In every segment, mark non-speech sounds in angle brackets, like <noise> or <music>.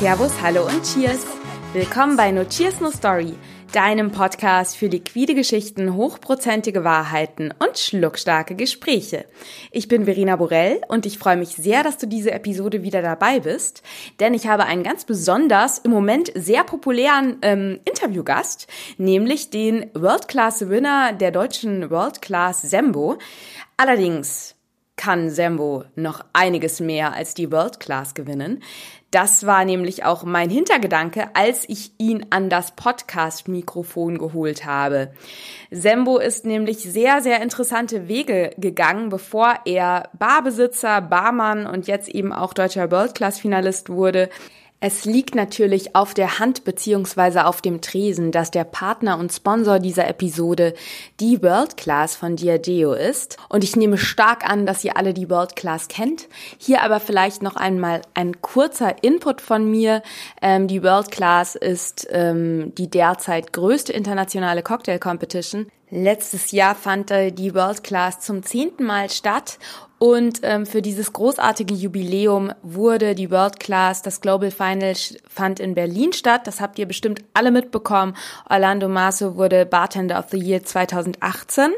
Servus, hallo und Cheers. Willkommen bei No Cheers No Story, deinem Podcast für liquide Geschichten, hochprozentige Wahrheiten und schluckstarke Gespräche. Ich bin Verena Borell und ich freue mich sehr, dass du diese Episode wieder dabei bist, denn ich habe einen ganz besonders im Moment sehr populären ähm, Interviewgast, nämlich den World Class Winner der deutschen World Class Sembo. Allerdings kann Sembo noch einiges mehr als die World Class gewinnen. Das war nämlich auch mein Hintergedanke, als ich ihn an das Podcast-Mikrofon geholt habe. Sembo ist nämlich sehr, sehr interessante Wege gegangen, bevor er Barbesitzer, Barmann und jetzt eben auch deutscher World Class-Finalist wurde. Es liegt natürlich auf der Hand beziehungsweise auf dem Tresen, dass der Partner und Sponsor dieser Episode die World Class von Diageo ist. Und ich nehme stark an, dass ihr alle die World Class kennt. Hier aber vielleicht noch einmal ein kurzer Input von mir. Ähm, die World Class ist ähm, die derzeit größte internationale Cocktail Competition. Letztes Jahr fand die World Class zum zehnten Mal statt und ähm, für dieses großartige Jubiläum wurde die World Class, das Global Final fand in Berlin statt. Das habt ihr bestimmt alle mitbekommen. Orlando Maso wurde Bartender of the Year 2018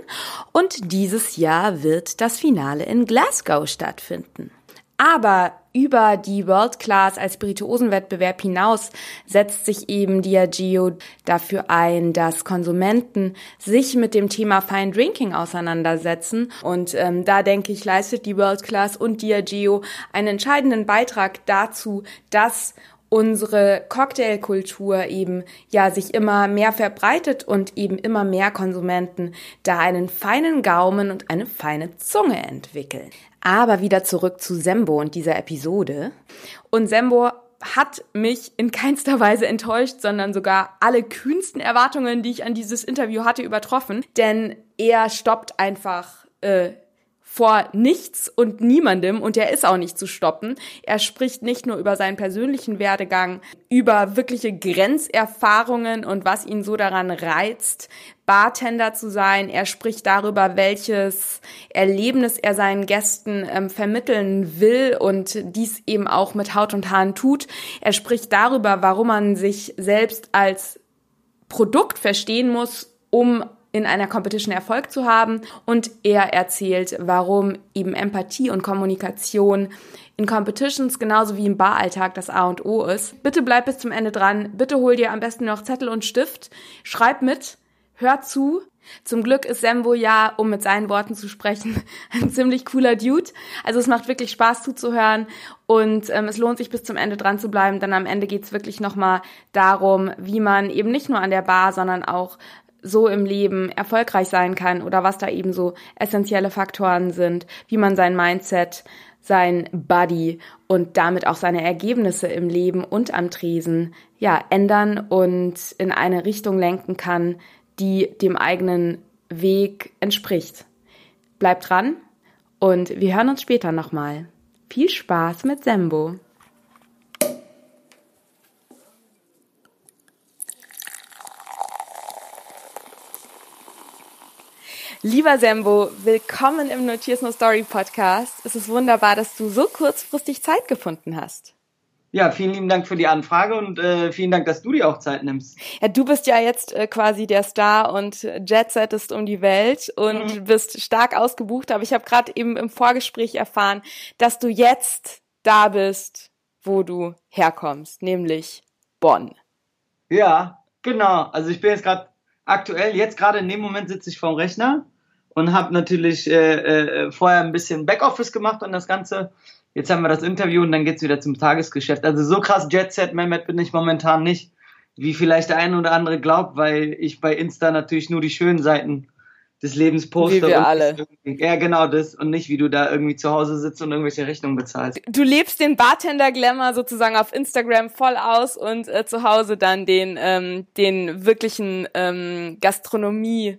und dieses Jahr wird das Finale in Glasgow stattfinden. Aber über die World Class als Spirituosenwettbewerb hinaus setzt sich eben Diageo dafür ein, dass Konsumenten sich mit dem Thema Fine Drinking auseinandersetzen. Und ähm, da denke ich, leistet die World Class und Diageo einen entscheidenden Beitrag dazu, dass unsere Cocktailkultur eben ja sich immer mehr verbreitet und eben immer mehr Konsumenten da einen feinen Gaumen und eine feine Zunge entwickeln. Aber wieder zurück zu Sembo und dieser Episode. Und Sembo hat mich in keinster Weise enttäuscht, sondern sogar alle kühnsten Erwartungen, die ich an dieses Interview hatte, übertroffen. Denn er stoppt einfach äh, vor nichts und niemandem und er ist auch nicht zu stoppen. Er spricht nicht nur über seinen persönlichen Werdegang, über wirkliche Grenzerfahrungen und was ihn so daran reizt, Bartender zu sein. Er spricht darüber, welches Erlebnis er seinen Gästen ähm, vermitteln will und dies eben auch mit Haut und Haaren tut. Er spricht darüber, warum man sich selbst als Produkt verstehen muss, um in einer Competition Erfolg zu haben und er erzählt, warum eben Empathie und Kommunikation in Competitions genauso wie im Baralltag das A und O ist. Bitte bleib bis zum Ende dran. Bitte hol dir am besten noch Zettel und Stift. Schreib mit. Hör zu. Zum Glück ist Sembo ja, um mit seinen Worten zu sprechen, <laughs> ein ziemlich cooler Dude. Also es macht wirklich Spaß zuzuhören und ähm, es lohnt sich bis zum Ende dran zu bleiben, denn am Ende geht's wirklich nochmal darum, wie man eben nicht nur an der Bar, sondern auch so im Leben erfolgreich sein kann oder was da eben so essentielle Faktoren sind, wie man sein Mindset, sein Body und damit auch seine Ergebnisse im Leben und am Tresen ja ändern und in eine Richtung lenken kann, die dem eigenen Weg entspricht. Bleibt dran und wir hören uns später nochmal. Viel Spaß mit Sembo! Lieber Sembo, willkommen im Notiers No Story Podcast. Es ist wunderbar, dass du so kurzfristig Zeit gefunden hast. Ja, vielen lieben Dank für die Anfrage und äh, vielen Dank, dass du dir auch Zeit nimmst. Ja, du bist ja jetzt äh, quasi der Star und jetsettest um die Welt und mhm. bist stark ausgebucht. Aber ich habe gerade eben im Vorgespräch erfahren, dass du jetzt da bist, wo du herkommst, nämlich Bonn. Ja, genau. Also ich bin jetzt gerade aktuell, jetzt gerade in dem Moment sitze ich vorm Rechner und habe natürlich äh, äh, vorher ein bisschen Backoffice gemacht und das Ganze. Jetzt haben wir das Interview und dann geht's wieder zum Tagesgeschäft. Also so krass Jet Set Mehmet bin ich momentan nicht, wie vielleicht der eine oder andere glaubt, weil ich bei Insta natürlich nur die schönen Seiten des Lebens poste. Wie wir alle. Ja, genau das und nicht, wie du da irgendwie zu Hause sitzt und irgendwelche Rechnungen bezahlst. Du lebst den Bartender-Glamour sozusagen auf Instagram voll aus und äh, zu Hause dann den, ähm, den wirklichen ähm, Gastronomie-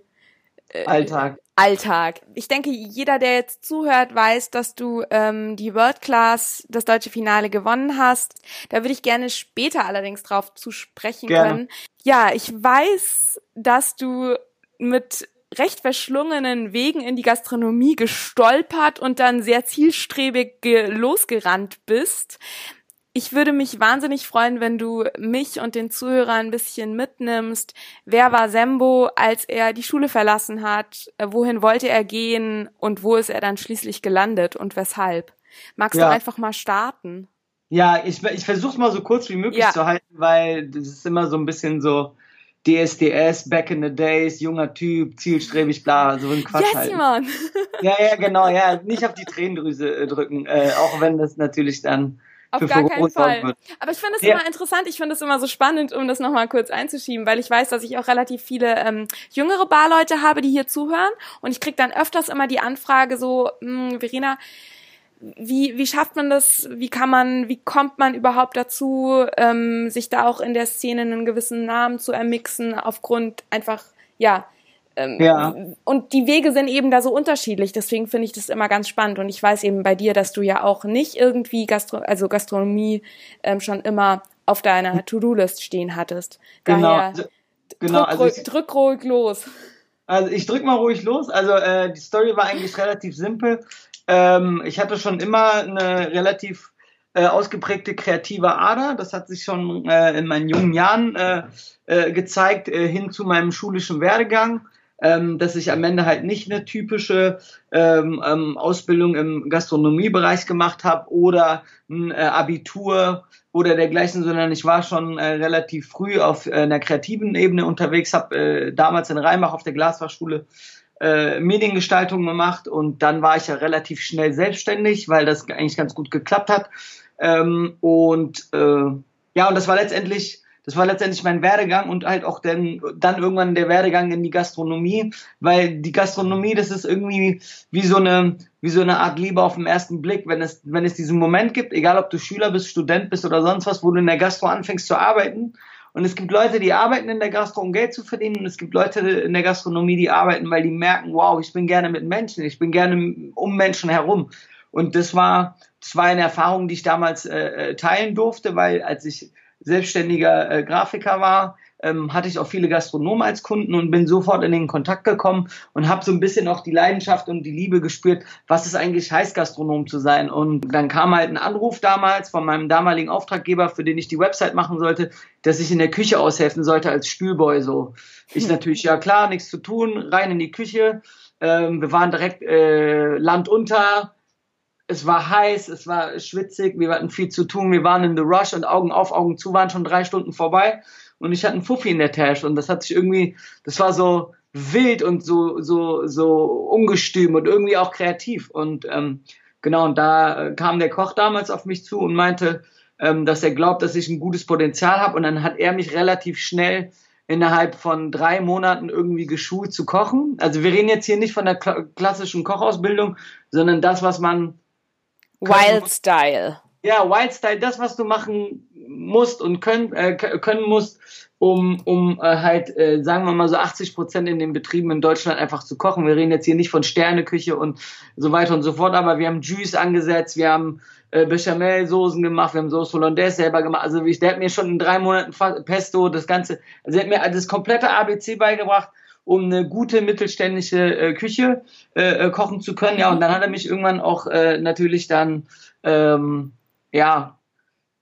äh, Alltag. Alltag. Ich denke, jeder, der jetzt zuhört, weiß, dass du ähm, die World Class, das deutsche Finale gewonnen hast. Da würde ich gerne später allerdings drauf zu sprechen gerne. können. Ja, ich weiß, dass du mit recht verschlungenen Wegen in die Gastronomie gestolpert und dann sehr zielstrebig losgerannt bist. Ich würde mich wahnsinnig freuen, wenn du mich und den Zuhörern ein bisschen mitnimmst. Wer war Sembo, als er die Schule verlassen hat? Äh, wohin wollte er gehen? Und wo ist er dann schließlich gelandet und weshalb? Magst ja. du einfach mal starten? Ja, ich, ich versuche es mal so kurz wie möglich ja. zu halten, weil das ist immer so ein bisschen so DSDS, back in the days, junger Typ, zielstrebig, bla, so ein Quatsch yes, halt. Mann. Ja, ja, genau, ja, nicht auf die Tränendrüse äh, drücken, äh, auch wenn das natürlich dann auf gar keinen Fall. Wird. Aber ich finde es ja. immer interessant, ich finde es immer so spannend, um das nochmal kurz einzuschieben, weil ich weiß, dass ich auch relativ viele ähm, jüngere Barleute habe, die hier zuhören und ich krieg dann öfters immer die Anfrage so, hm, Verena, wie, wie schafft man das? Wie kann man, wie kommt man überhaupt dazu, ähm, sich da auch in der Szene einen gewissen Namen zu ermixen, aufgrund einfach, ja, ähm, ja. Und die Wege sind eben da so unterschiedlich, deswegen finde ich das immer ganz spannend. Und ich weiß eben bei dir, dass du ja auch nicht irgendwie Gastro also Gastronomie ähm, schon immer auf deiner To-Do-List stehen hattest. Genau. Daher also, genau, drück, also ich, drück ruhig los. Also ich drück mal ruhig los. Also äh, die Story war eigentlich relativ simpel. Ähm, ich hatte schon immer eine relativ äh, ausgeprägte kreative Ader. Das hat sich schon äh, in meinen jungen Jahren äh, äh, gezeigt, äh, hin zu meinem schulischen Werdegang ähm, dass ich am Ende halt nicht eine typische ähm, ähm, Ausbildung im Gastronomiebereich gemacht habe oder ein äh, Abitur oder dergleichen, sondern ich war schon äh, relativ früh auf äh, einer kreativen Ebene unterwegs, habe äh, damals in Rheinbach auf der Glasfachschule äh, Mediengestaltung gemacht und dann war ich ja relativ schnell selbstständig, weil das eigentlich ganz gut geklappt hat. Ähm, und äh, ja, und das war letztendlich das war letztendlich mein Werdegang und halt auch dann, dann irgendwann der Werdegang in die Gastronomie, weil die Gastronomie, das ist irgendwie wie so eine, wie so eine Art Liebe auf den ersten Blick, wenn es, wenn es diesen Moment gibt, egal ob du Schüler bist, Student bist oder sonst was, wo du in der Gastro anfängst zu arbeiten. Und es gibt Leute, die arbeiten in der Gastro, um Geld zu verdienen. Und es gibt Leute in der Gastronomie, die arbeiten, weil die merken, wow, ich bin gerne mit Menschen, ich bin gerne um Menschen herum. Und das war, das war eine Erfahrung, die ich damals äh, äh teilen durfte, weil als ich selbstständiger äh, Grafiker war, ähm, hatte ich auch viele Gastronomen als Kunden und bin sofort in den Kontakt gekommen und habe so ein bisschen auch die Leidenschaft und die Liebe gespürt, was es eigentlich heißt, Gastronom zu sein. Und dann kam halt ein Anruf damals von meinem damaligen Auftraggeber, für den ich die Website machen sollte, dass ich in der Küche aushelfen sollte als Spülboy. So, ich <laughs> natürlich ja klar, nichts zu tun, rein in die Küche. Ähm, wir waren direkt äh, Land unter, es war heiß, es war schwitzig, wir hatten viel zu tun, wir waren in the rush und Augen auf, Augen zu waren schon drei Stunden vorbei und ich hatte einen Fuffi in der Tasche und das hat sich irgendwie, das war so wild und so, so, so ungestüm und irgendwie auch kreativ und ähm, genau, und da äh, kam der Koch damals auf mich zu und meinte, ähm, dass er glaubt, dass ich ein gutes Potenzial habe und dann hat er mich relativ schnell innerhalb von drei Monaten irgendwie geschult zu kochen. Also wir reden jetzt hier nicht von der klassischen Kochausbildung, sondern das, was man Wild Style. Ja, Wild Style, das, was du machen musst und können, äh, können musst, um, um äh, halt, äh, sagen wir mal so 80 Prozent in den Betrieben in Deutschland einfach zu kochen. Wir reden jetzt hier nicht von Sterneküche und so weiter und so fort, aber wir haben Juice angesetzt, wir haben äh, Bechamel-Soßen gemacht, wir haben Sauce Hollandaise selber gemacht. Also ich, der hat mir schon in drei Monaten Pesto, das Ganze, also er hat mir das komplette ABC beigebracht um eine gute mittelständische äh, Küche äh, äh, kochen zu können. Ja, und dann hat er mich irgendwann auch äh, natürlich dann, ähm, ja,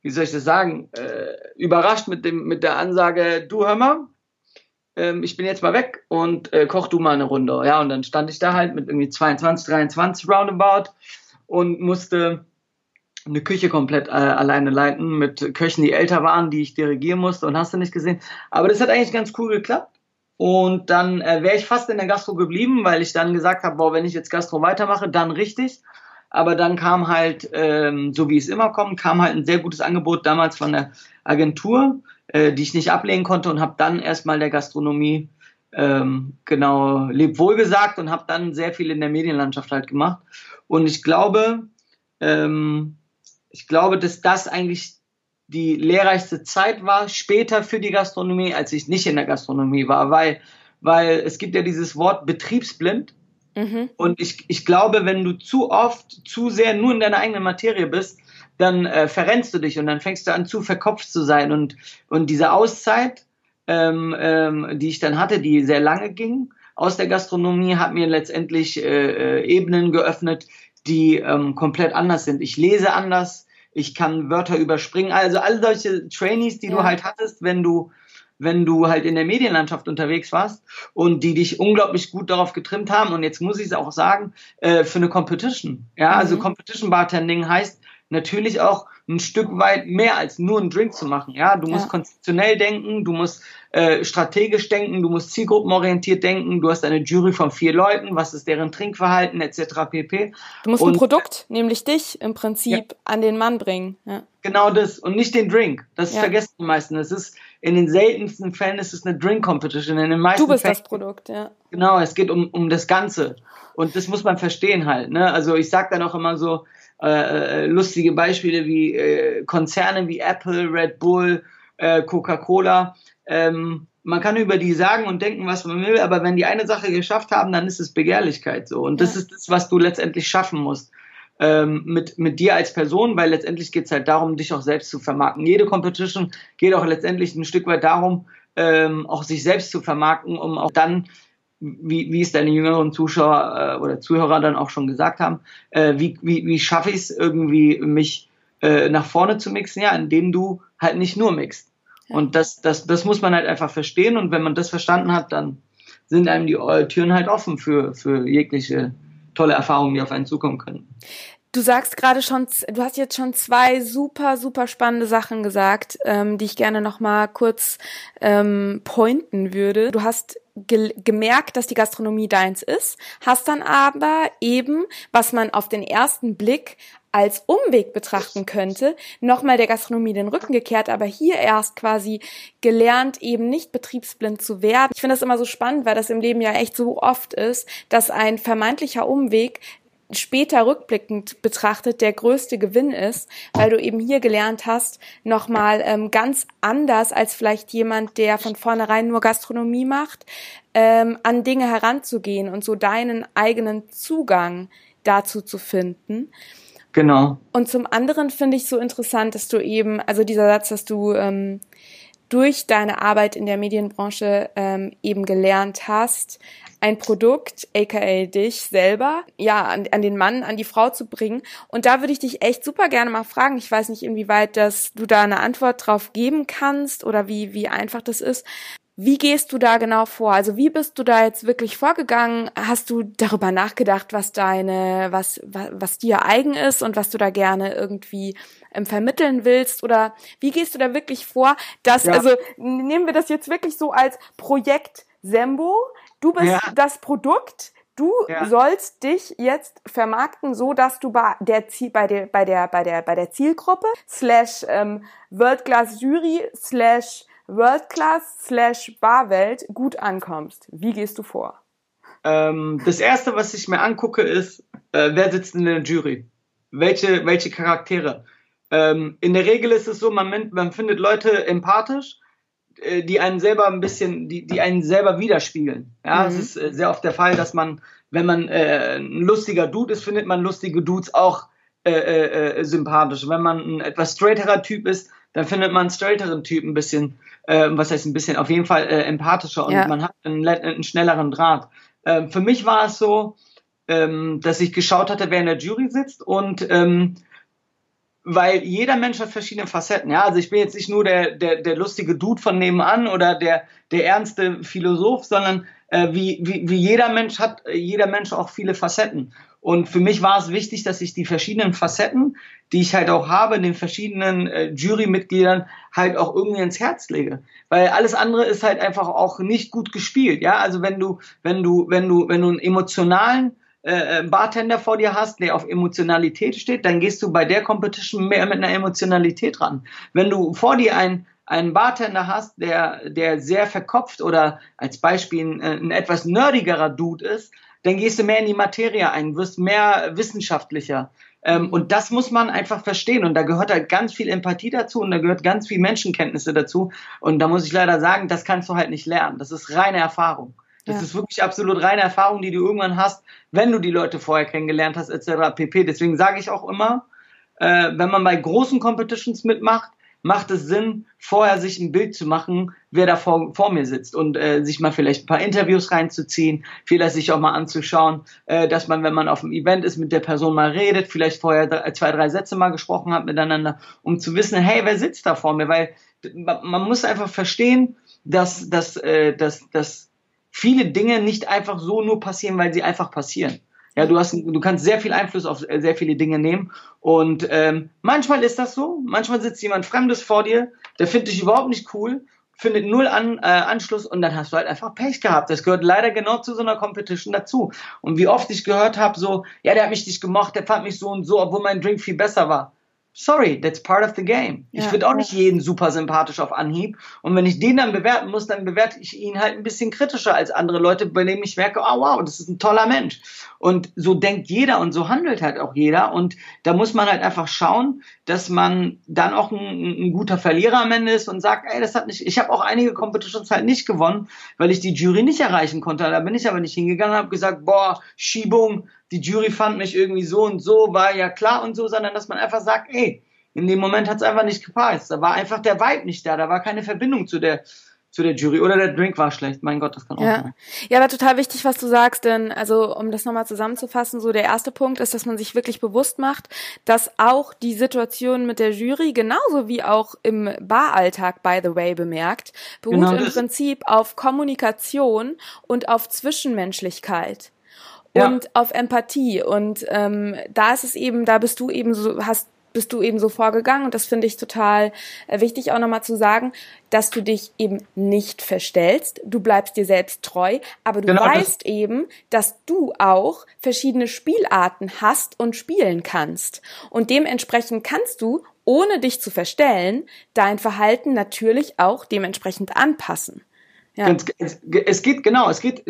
wie soll ich das sagen, äh, überrascht mit dem mit der Ansage, du hör mal, ähm, ich bin jetzt mal weg und äh, koch du mal eine Runde. Ja, und dann stand ich da halt mit irgendwie 22, 23 roundabout und musste eine Küche komplett äh, alleine leiten mit Köchen, die älter waren, die ich dirigieren musste und hast du nicht gesehen. Aber das hat eigentlich ganz cool geklappt. Und dann äh, wäre ich fast in der Gastro geblieben, weil ich dann gesagt habe, boah, wenn ich jetzt Gastro weitermache, dann richtig. Aber dann kam halt, ähm, so wie es immer kommt, kam halt ein sehr gutes Angebot damals von der Agentur, äh, die ich nicht ablehnen konnte und habe dann erstmal der Gastronomie ähm, genau lebwohl gesagt und habe dann sehr viel in der Medienlandschaft halt gemacht. Und ich glaube, ähm, ich glaube, dass das eigentlich die lehrreichste Zeit war später für die Gastronomie, als ich nicht in der Gastronomie war, weil, weil es gibt ja dieses Wort betriebsblind. Mhm. Und ich, ich glaube, wenn du zu oft, zu sehr nur in deiner eigenen Materie bist, dann äh, verrennst du dich und dann fängst du an, zu verkopft zu sein. Und, und diese Auszeit, ähm, ähm, die ich dann hatte, die sehr lange ging, aus der Gastronomie, hat mir letztendlich äh, äh, Ebenen geöffnet, die ähm, komplett anders sind. Ich lese anders, ich kann Wörter überspringen. Also alle solche Trainees, die ja. du halt hattest, wenn du wenn du halt in der Medienlandschaft unterwegs warst und die dich unglaublich gut darauf getrimmt haben. Und jetzt muss ich es auch sagen, äh, für eine Competition. Ja, also mhm. also Competition Bartending heißt natürlich auch ein Stück weit mehr als nur einen Drink zu machen. Ja, du musst ja. konzeptionell denken, du musst äh, strategisch denken, du musst zielgruppenorientiert denken, du hast eine Jury von vier Leuten, was ist deren Trinkverhalten etc. pp. Du musst und, ein Produkt, nämlich dich im Prinzip ja. an den Mann bringen. Ja. Genau das und nicht den Drink. Das ja. vergessen die meisten. Es ist in den seltensten Fällen ist es eine Drink Competition. In den meisten du bist Fällen, das Produkt, ja. Genau, es geht um, um das Ganze und das muss man verstehen halt. Ne? Also ich sag dann auch immer so äh, äh, lustige Beispiele wie äh, Konzerne wie Apple, Red Bull, äh, Coca-Cola. Ähm, man kann über die sagen und denken, was man will, aber wenn die eine Sache geschafft haben, dann ist es Begehrlichkeit so. Und das ist das, was du letztendlich schaffen musst. Ähm, mit, mit dir als Person, weil letztendlich geht es halt darum, dich auch selbst zu vermarkten. Jede Competition geht auch letztendlich ein Stück weit darum, ähm, auch sich selbst zu vermarkten, um auch dann wie, wie es deine jüngeren Zuschauer äh, oder Zuhörer dann auch schon gesagt haben, äh, wie, wie, wie schaffe ich es irgendwie, mich äh, nach vorne zu mixen, ja, indem du halt nicht nur mixt. Und das, das, das muss man halt einfach verstehen und wenn man das verstanden hat, dann sind einem die Türen halt offen für, für jegliche tolle Erfahrungen, die auf einen zukommen können. Du sagst gerade schon, du hast jetzt schon zwei super, super spannende Sachen gesagt, ähm, die ich gerne nochmal kurz ähm, pointen würde. Du hast ge gemerkt, dass die Gastronomie deins ist, hast dann aber eben, was man auf den ersten Blick als Umweg betrachten könnte, nochmal der Gastronomie den Rücken gekehrt, aber hier erst quasi gelernt, eben nicht betriebsblind zu werden. Ich finde das immer so spannend, weil das im Leben ja echt so oft ist, dass ein vermeintlicher Umweg später rückblickend betrachtet der größte Gewinn ist, weil du eben hier gelernt hast, nochmal ähm, ganz anders als vielleicht jemand, der von vornherein nur Gastronomie macht, ähm, an Dinge heranzugehen und so deinen eigenen Zugang dazu zu finden. Genau. Und zum anderen finde ich so interessant, dass du eben, also dieser Satz, dass du ähm, durch deine Arbeit in der Medienbranche ähm, eben gelernt hast, ein Produkt, aka dich selber, ja, an, an den Mann, an die Frau zu bringen. Und da würde ich dich echt super gerne mal fragen. Ich weiß nicht, inwieweit das du da eine Antwort drauf geben kannst oder wie, wie einfach das ist. Wie gehst du da genau vor? Also wie bist du da jetzt wirklich vorgegangen? Hast du darüber nachgedacht, was deine, was, was, was dir eigen ist und was du da gerne irgendwie ähm, vermitteln willst? Oder wie gehst du da wirklich vor, dass, ja. also nehmen wir das jetzt wirklich so als Projekt Sembo, Du bist ja. das Produkt. Du ja. sollst dich jetzt vermarkten, so dass du bei der Ziel, bei der, bei der, bei der, bei der Zielgruppe slash ähm, World Class Jury slash World Class slash Barwelt gut ankommst. Wie gehst du vor? Ähm, das erste, was ich mir angucke, ist, äh, wer sitzt in der Jury? Welche, welche Charaktere? Ähm, in der Regel ist es so, man, man findet Leute empathisch äh, die einen selber ein bisschen, die, die einen selber widerspiegeln. Ja, mhm. es ist äh, sehr oft der Fall, dass man, wenn man äh, ein lustiger Dude ist, findet man lustige Dudes auch äh, äh, sympathisch. Wenn man ein etwas straighterer Typ ist, dann findet man einen straighteren Typ ein bisschen, äh, was heißt ein bisschen, auf jeden Fall äh, empathischer und ja. man hat einen, einen schnelleren Draht. Äh, für mich war es so, ähm, dass ich geschaut hatte, wer in der Jury sitzt und ähm, weil jeder Mensch hat verschiedene Facetten. Ja, also ich bin jetzt nicht nur der, der, der lustige Dude von nebenan oder der, der ernste Philosoph, sondern äh, wie, wie, wie jeder Mensch hat jeder Mensch auch viele Facetten. Und für mich war es wichtig, dass ich die verschiedenen Facetten, die ich halt auch habe, den verschiedenen äh, Jurymitgliedern halt auch irgendwie ins Herz lege. Weil alles andere ist halt einfach auch nicht gut gespielt. Ja, also wenn du, wenn du, wenn du, wenn du einen emotionalen äh, äh, Bartender vor dir hast, der auf Emotionalität steht, dann gehst du bei der Competition mehr mit einer Emotionalität ran. Wenn du vor dir einen einen Bartender hast, der, der sehr verkopft oder als Beispiel ein, äh, ein etwas nerdigerer Dude ist, dann gehst du mehr in die Materie ein, wirst mehr wissenschaftlicher. Ähm, und das muss man einfach verstehen. Und da gehört halt ganz viel Empathie dazu und da gehört ganz viel Menschenkenntnisse dazu. Und da muss ich leider sagen, das kannst du halt nicht lernen. Das ist reine Erfahrung. Das ja. ist wirklich absolut reine Erfahrung, die du irgendwann hast, wenn du die Leute vorher kennengelernt hast, etc. pp. Deswegen sage ich auch immer, äh, wenn man bei großen Competitions mitmacht, macht es Sinn, vorher sich ein Bild zu machen, wer da vor, vor mir sitzt und äh, sich mal vielleicht ein paar Interviews reinzuziehen, vielleicht sich auch mal anzuschauen, äh, dass man, wenn man auf einem Event ist, mit der Person mal redet, vielleicht vorher zwei, drei Sätze mal gesprochen hat miteinander, um zu wissen, hey, wer sitzt da vor mir? Weil man muss einfach verstehen, dass, dass, äh, dass, dass viele Dinge nicht einfach so nur passieren, weil sie einfach passieren. Ja, du hast, du kannst sehr viel Einfluss auf äh, sehr viele Dinge nehmen. Und ähm, manchmal ist das so. Manchmal sitzt jemand Fremdes vor dir, der findet dich überhaupt nicht cool, findet null an, äh, Anschluss und dann hast du halt einfach Pech gehabt. Das gehört leider genau zu so einer Competition dazu. Und wie oft ich gehört habe, so, ja, der hat mich nicht gemocht, der fand mich so und so, obwohl mein Drink viel besser war sorry, that's part of the game. Ja, ich finde auch nicht jeden super sympathisch auf Anhieb. Und wenn ich den dann bewerten muss, dann bewerte ich ihn halt ein bisschen kritischer als andere Leute, bei denen ich merke, oh wow, das ist ein toller Mensch. Und so denkt jeder und so handelt halt auch jeder. Und da muss man halt einfach schauen, dass man dann auch ein, ein guter Verlierer am Ende ist und sagt, ey, das hat nicht, ich habe auch einige Competitions halt nicht gewonnen, weil ich die Jury nicht erreichen konnte. Da bin ich aber nicht hingegangen und habe gesagt, boah, Schiebung, die Jury fand mich irgendwie so und so, war ja klar und so, sondern dass man einfach sagt, ey, in dem Moment hat es einfach nicht gepasst. Da war einfach der Vibe nicht da, da war keine Verbindung zu der zu der Jury oder der Drink war schlecht. Mein Gott, das kann auch ja. sein. Ja, aber total wichtig, was du sagst, denn also um das nochmal zusammenzufassen, so der erste Punkt ist, dass man sich wirklich bewusst macht, dass auch die Situation mit der Jury genauso wie auch im Baralltag, by the way, bemerkt, beruht genau im Prinzip auf Kommunikation und auf Zwischenmenschlichkeit und auf Empathie. Und ähm, da ist es eben, da bist du eben so, hast bist du eben so vorgegangen. Und das finde ich total äh, wichtig auch nochmal zu sagen, dass du dich eben nicht verstellst, du bleibst dir selbst treu, aber du genau, weißt das eben, dass du auch verschiedene Spielarten hast und spielen kannst. Und dementsprechend kannst du, ohne dich zu verstellen, dein Verhalten natürlich auch dementsprechend anpassen. Ja. Es, es geht genau, es geht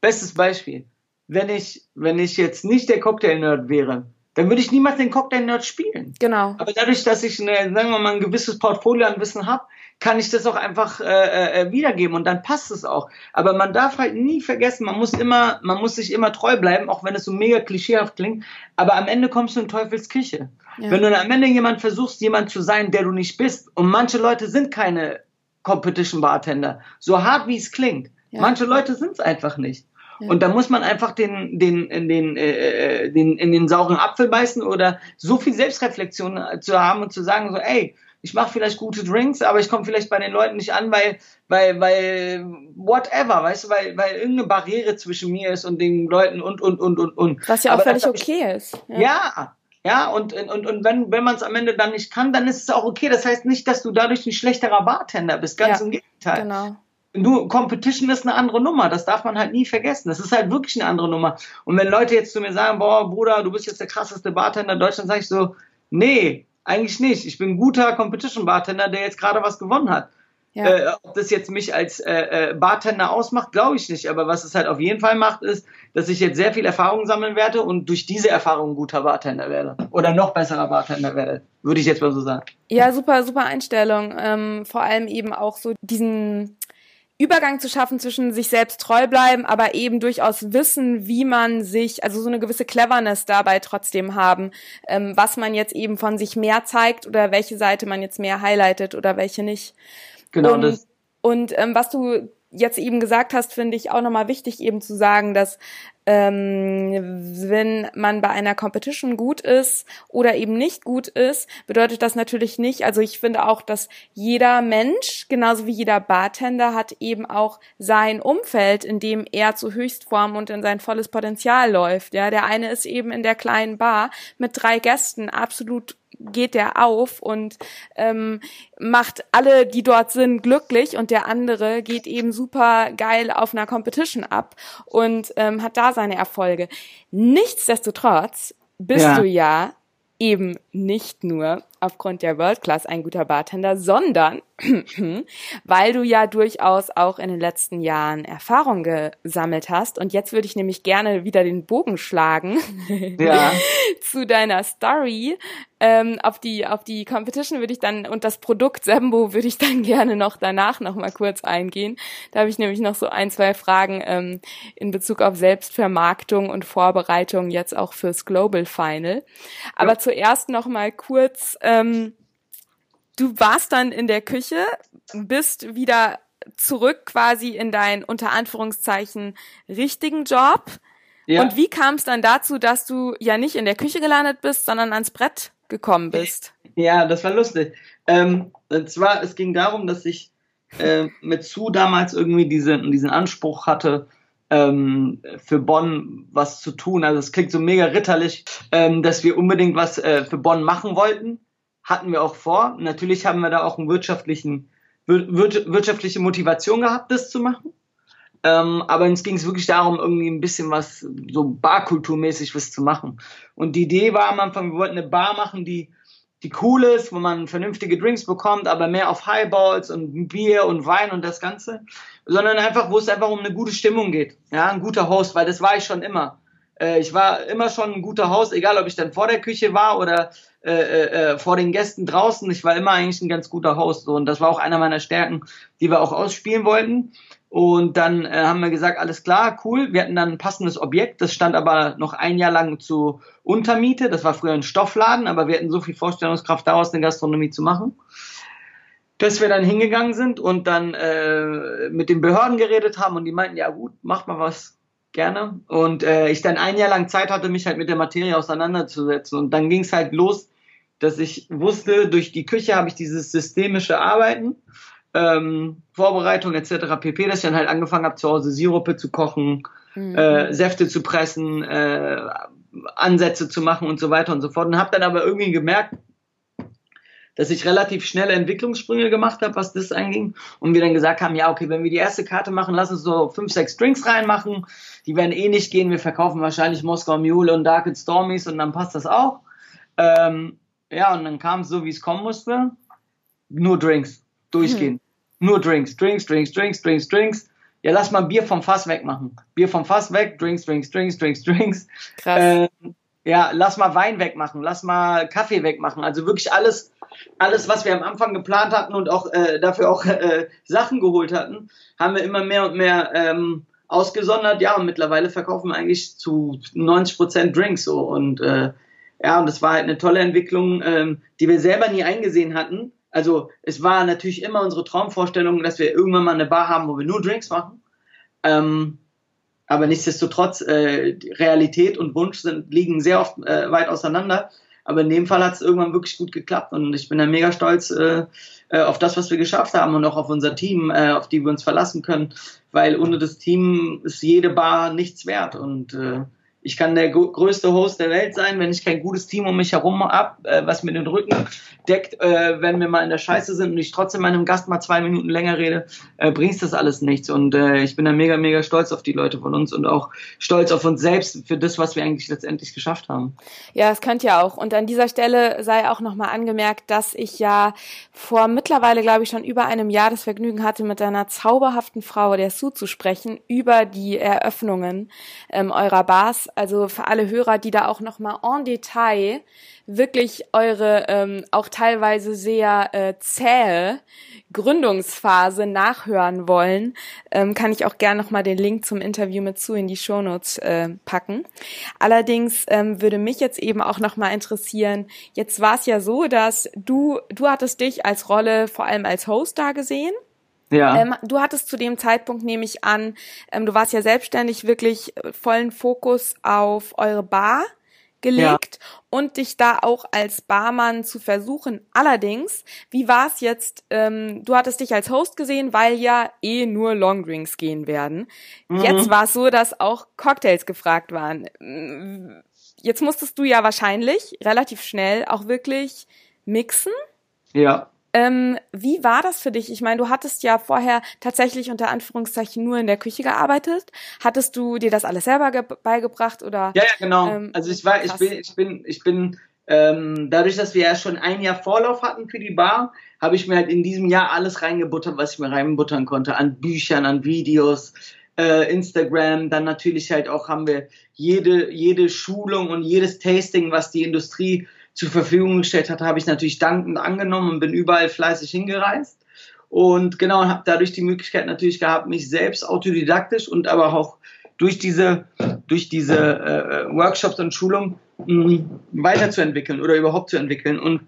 bestes Beispiel wenn ich, wenn ich jetzt nicht der Cocktail-Nerd wäre, dann würde ich niemals den Cocktail-Nerd spielen. Genau. Aber dadurch, dass ich, eine, sagen wir mal, ein gewisses Portfolio an Wissen habe, kann ich das auch einfach äh, äh, wiedergeben und dann passt es auch. Aber man darf halt nie vergessen, man muss immer, man muss sich immer treu bleiben, auch wenn es so mega klischeehaft klingt. Aber am Ende kommst du in Teufelsküche. Ja. Wenn du am Ende jemand versuchst, jemand zu sein, der du nicht bist, und manche Leute sind keine Competition Bartender, so hart wie es klingt. Ja. Manche Leute sind es einfach nicht. Und da muss man einfach den, den, in den, äh, äh, den, in den sauren Apfel beißen oder so viel Selbstreflexion äh, zu haben und zu sagen so, ey, ich mache vielleicht gute Drinks, aber ich komme vielleicht bei den Leuten nicht an, weil, weil, weil, whatever, weißt du, weil, weil irgendeine Barriere zwischen mir ist und den Leuten und, und, und, und, und. Was ja auch aber völlig okay ich, ist. Ja. ja. Ja, und, und, und wenn, wenn man es am Ende dann nicht kann, dann ist es auch okay. Das heißt nicht, dass du dadurch ein schlechterer Bartender bist. Ganz ja, im Gegenteil. Genau. Nur Competition ist eine andere Nummer, das darf man halt nie vergessen. Das ist halt wirklich eine andere Nummer. Und wenn Leute jetzt zu mir sagen, boah, Bruder, du bist jetzt der krasseste Bartender in Deutschland, sage ich so, nee, eigentlich nicht. Ich bin ein guter Competition-Bartender, der jetzt gerade was gewonnen hat. Ja. Äh, ob das jetzt mich als äh, äh, Bartender ausmacht, glaube ich nicht. Aber was es halt auf jeden Fall macht, ist, dass ich jetzt sehr viel Erfahrung sammeln werde und durch diese Erfahrung ein guter Bartender werde. Oder noch besserer Bartender werde. Würde ich jetzt mal so sagen. Ja, super, super Einstellung. Ähm, vor allem eben auch so diesen Übergang zu schaffen zwischen sich selbst treu bleiben, aber eben durchaus wissen, wie man sich, also so eine gewisse Cleverness dabei trotzdem haben, ähm, was man jetzt eben von sich mehr zeigt oder welche Seite man jetzt mehr highlightet oder welche nicht. Genau und, das. Und ähm, was du jetzt eben gesagt hast, finde ich auch nochmal wichtig eben zu sagen, dass ähm, wenn man bei einer Competition gut ist oder eben nicht gut ist, bedeutet das natürlich nicht, also ich finde auch, dass jeder Mensch, genauso wie jeder Bartender, hat eben auch sein Umfeld, in dem er zu Höchstform und in sein volles Potenzial läuft. Ja, der eine ist eben in der kleinen Bar mit drei Gästen absolut geht der auf und ähm, macht alle, die dort sind, glücklich und der andere geht eben super geil auf einer Competition ab und ähm, hat da seine Erfolge. Nichtsdestotrotz bist ja. du ja eben nicht nur aufgrund der World Class ein guter Bartender, sondern <clears throat> weil du ja durchaus auch in den letzten Jahren Erfahrung gesammelt hast. Und jetzt würde ich nämlich gerne wieder den Bogen schlagen <laughs> ja. <laughs> zu deiner Story. Ähm, auf die auf die Competition würde ich dann und das Produkt Sembo würde ich dann <laughs> gerne noch danach noch mal kurz eingehen. Da habe ich nämlich noch so ein zwei Fragen ähm, in Bezug auf Selbstvermarktung und Vorbereitung jetzt auch fürs Global Final. Aber ja. zuerst noch mal kurz ähm, du warst dann in der Küche, bist wieder zurück quasi in deinen unter Anführungszeichen richtigen Job. Ja. Und wie kam es dann dazu, dass du ja nicht in der Küche gelandet bist, sondern ans Brett gekommen bist? Ja, das war lustig. Ähm, und zwar, es ging darum, dass ich äh, mit Sue damals irgendwie diese, diesen Anspruch hatte, ähm, für Bonn was zu tun. Also es klingt so mega ritterlich, ähm, dass wir unbedingt was äh, für Bonn machen wollten. Hatten wir auch vor. Natürlich haben wir da auch einen wirtschaftlichen, wir, wirtschaftliche Motivation gehabt, das zu machen. Ähm, aber uns ging es wirklich darum, irgendwie ein bisschen was, so barkulturmäßig was zu machen. Und die Idee war am Anfang, wir wollten eine Bar machen, die, die cool ist, wo man vernünftige Drinks bekommt, aber mehr auf Highballs und Bier und Wein und das Ganze. Sondern einfach, wo es einfach um eine gute Stimmung geht. Ja, ein guter Host, weil das war ich schon immer. Äh, ich war immer schon ein guter Host, egal ob ich dann vor der Küche war oder äh, äh, äh, vor den Gästen draußen. Ich war immer eigentlich ein ganz guter Host. So. Und das war auch einer meiner Stärken, die wir auch ausspielen wollten. Und dann äh, haben wir gesagt, alles klar, cool. Wir hatten dann ein passendes Objekt. Das stand aber noch ein Jahr lang zur Untermiete. Das war früher ein Stoffladen, aber wir hatten so viel Vorstellungskraft, daraus eine Gastronomie zu machen, dass wir dann hingegangen sind und dann äh, mit den Behörden geredet haben und die meinten, ja gut, macht mal was gerne. Und äh, ich dann ein Jahr lang Zeit hatte, mich halt mit der Materie auseinanderzusetzen. Und dann ging es halt los, dass ich wusste, durch die Küche habe ich dieses systemische Arbeiten ähm, Vorbereitung etc. pp, dass ich dann halt angefangen habe, zu Hause Sirupe zu kochen, mhm. äh, Säfte zu pressen, äh, Ansätze zu machen und so weiter und so fort. Und habe dann aber irgendwie gemerkt, dass ich relativ schnelle Entwicklungssprünge gemacht habe, was das anging. Und wir dann gesagt haben, ja, okay, wenn wir die erste Karte machen, lass uns so fünf, sechs Drinks reinmachen. Die werden eh nicht gehen. Wir verkaufen wahrscheinlich Moskau Mule und Dark and Stormies und dann passt das auch. Ähm, ja, und dann kam es so, wie es kommen musste. Nur Drinks. Durchgehen. Hm. Nur Drinks, Drinks, Drinks, Drinks, Drinks, Drinks. Ja, lass mal Bier vom Fass wegmachen. Bier vom Fass weg, Drinks, Drinks, Drinks, Drinks, Drinks. Krass. Ähm, ja, lass mal Wein wegmachen, lass mal Kaffee wegmachen. Also wirklich alles, alles, was wir am Anfang geplant hatten und auch äh, dafür auch <laughs> äh, Sachen geholt hatten, haben wir immer mehr und mehr ähm, ausgesondert. Ja, und mittlerweile verkaufen wir eigentlich zu 90 Prozent Drinks so und äh, ja, und das war halt eine tolle Entwicklung, ähm, die wir selber nie eingesehen hatten. Also es war natürlich immer unsere Traumvorstellung, dass wir irgendwann mal eine Bar haben, wo wir nur Drinks machen. Ähm, aber nichtsdestotrotz, äh, Realität und Wunsch sind, liegen sehr oft äh, weit auseinander. Aber in dem Fall hat es irgendwann wirklich gut geklappt. Und ich bin da mega stolz äh, äh, auf das, was wir geschafft haben und auch auf unser Team, äh, auf die wir uns verlassen können, weil ohne das Team ist jede Bar nichts wert. Und äh, ich kann der größte Host der Welt sein, wenn ich kein gutes Team um mich herum habe, äh, was mir den Rücken deckt, äh, wenn wir mal in der Scheiße sind und ich trotzdem meinem Gast mal zwei Minuten länger rede, äh, bringt das alles nichts. Und äh, ich bin da mega, mega stolz auf die Leute von uns und auch stolz auf uns selbst für das, was wir eigentlich letztendlich geschafft haben. Ja, es könnte ja auch. Und an dieser Stelle sei auch nochmal angemerkt, dass ich ja vor mittlerweile, glaube ich, schon über einem Jahr das Vergnügen hatte, mit einer zauberhaften Frau, der Sue, zu sprechen, über die Eröffnungen ähm, eurer Bars also für alle Hörer, die da auch nochmal en Detail wirklich eure ähm, auch teilweise sehr äh, zähe Gründungsphase nachhören wollen, ähm, kann ich auch gerne nochmal den Link zum Interview mit zu in die Shownotes äh, packen. Allerdings ähm, würde mich jetzt eben auch nochmal interessieren, jetzt war es ja so, dass du, du hattest dich als Rolle vor allem als Host da gesehen. Ja. Ähm, du hattest zu dem Zeitpunkt, nehme ich an, ähm, du warst ja selbstständig wirklich äh, vollen Fokus auf eure Bar gelegt ja. und dich da auch als Barmann zu versuchen. Allerdings, wie war es jetzt? Ähm, du hattest dich als Host gesehen, weil ja eh nur Longdrinks gehen werden. Mhm. Jetzt war es so, dass auch Cocktails gefragt waren. Jetzt musstest du ja wahrscheinlich relativ schnell auch wirklich mixen. Ja. Ähm, wie war das für dich? Ich meine, du hattest ja vorher tatsächlich unter Anführungszeichen nur in der Küche gearbeitet. Hattest du dir das alles selber beigebracht oder? Ja, ja, genau. Ähm, also ich war, ich bin, ich bin, ich bin ähm, dadurch, dass wir ja schon ein Jahr Vorlauf hatten für die Bar, habe ich mir halt in diesem Jahr alles reingebuttert, was ich mir reinbuttern konnte, an Büchern, an Videos, äh, Instagram, dann natürlich halt auch haben wir jede, jede Schulung und jedes Tasting, was die Industrie zur Verfügung gestellt hat, habe ich natürlich dankend angenommen und bin überall fleißig hingereist. Und genau, habe dadurch die Möglichkeit natürlich gehabt, mich selbst autodidaktisch und aber auch durch diese, durch diese äh, Workshops und Schulungen weiterzuentwickeln oder überhaupt zu entwickeln. Und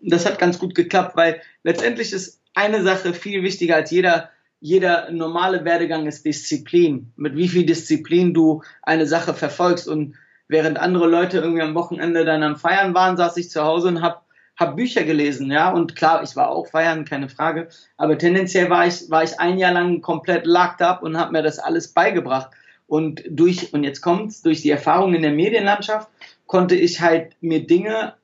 das hat ganz gut geklappt, weil letztendlich ist eine Sache viel wichtiger als jeder jeder normale Werdegang ist Disziplin. Mit wie viel Disziplin du eine Sache verfolgst. Und während andere Leute irgendwie am Wochenende dann am Feiern waren, saß ich zu Hause und hab hab Bücher gelesen, ja. Und klar, ich war auch feiern, keine Frage. Aber tendenziell war ich, war ich ein Jahr lang komplett locked up und habe mir das alles beigebracht. Und durch, und jetzt kommt's, durch die Erfahrung in der Medienlandschaft konnte ich halt mir Dinge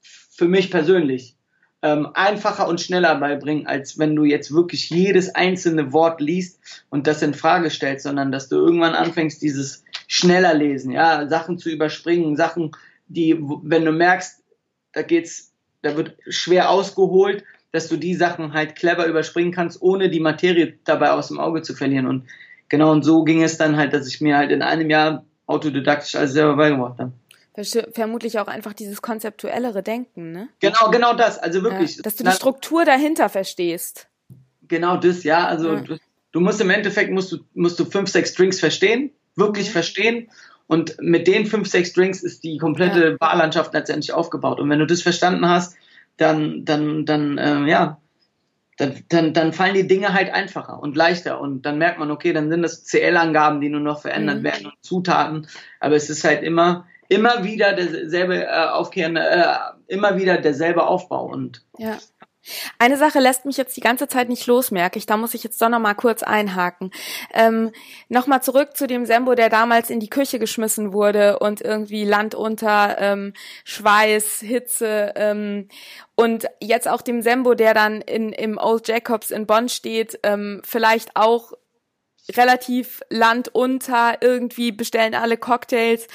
für mich persönlich ähm, einfacher und schneller beibringen, als wenn du jetzt wirklich jedes einzelne Wort liest und das in Frage stellst, sondern dass du irgendwann anfängst, dieses schneller lesen, ja, Sachen zu überspringen, Sachen, die, wenn du merkst, da geht's, da wird schwer ausgeholt, dass du die Sachen halt clever überspringen kannst, ohne die Materie dabei aus dem Auge zu verlieren. Und genau und so ging es dann halt, dass ich mir halt in einem Jahr autodidaktisch alles selber beigebracht habe vermutlich auch einfach dieses konzeptuellere Denken, ne? Genau, genau das. Also wirklich. Ja, dass du die Struktur dahinter verstehst. Genau das, ja. Also ja. Du, du, musst im Endeffekt musst du, musst du fünf, sechs Drinks verstehen, wirklich verstehen. Und mit den fünf, sechs Drinks ist die komplette ja. Barlandschaft letztendlich aufgebaut. Und wenn du das verstanden hast, dann, dann, dann, äh, ja, dann, dann, dann fallen die Dinge halt einfacher und leichter. Und dann merkt man, okay, dann sind das CL-Angaben, die nur noch verändert mhm. werden und Zutaten. Aber es ist halt immer, immer wieder derselbe äh, aufkehrende, äh, immer wieder derselbe Aufbau und ja. Eine Sache lässt mich jetzt die ganze Zeit nicht los, merke ich. Da muss ich jetzt doch noch mal kurz einhaken. Ähm, Nochmal zurück zu dem Sembo, der damals in die Küche geschmissen wurde und irgendwie Land unter, ähm, Schweiß, Hitze ähm, und jetzt auch dem Sembo, der dann in, im Old Jacobs in Bonn steht, ähm, vielleicht auch relativ Land unter, irgendwie bestellen alle Cocktails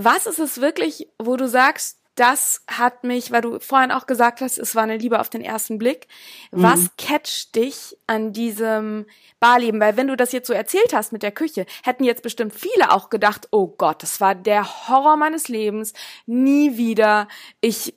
was ist es wirklich, wo du sagst, das hat mich, weil du vorhin auch gesagt hast, es war eine Liebe auf den ersten Blick. Was mhm. catcht dich an diesem Barleben? Weil wenn du das jetzt so erzählt hast mit der Küche, hätten jetzt bestimmt viele auch gedacht, oh Gott, das war der Horror meines Lebens. Nie wieder. Ich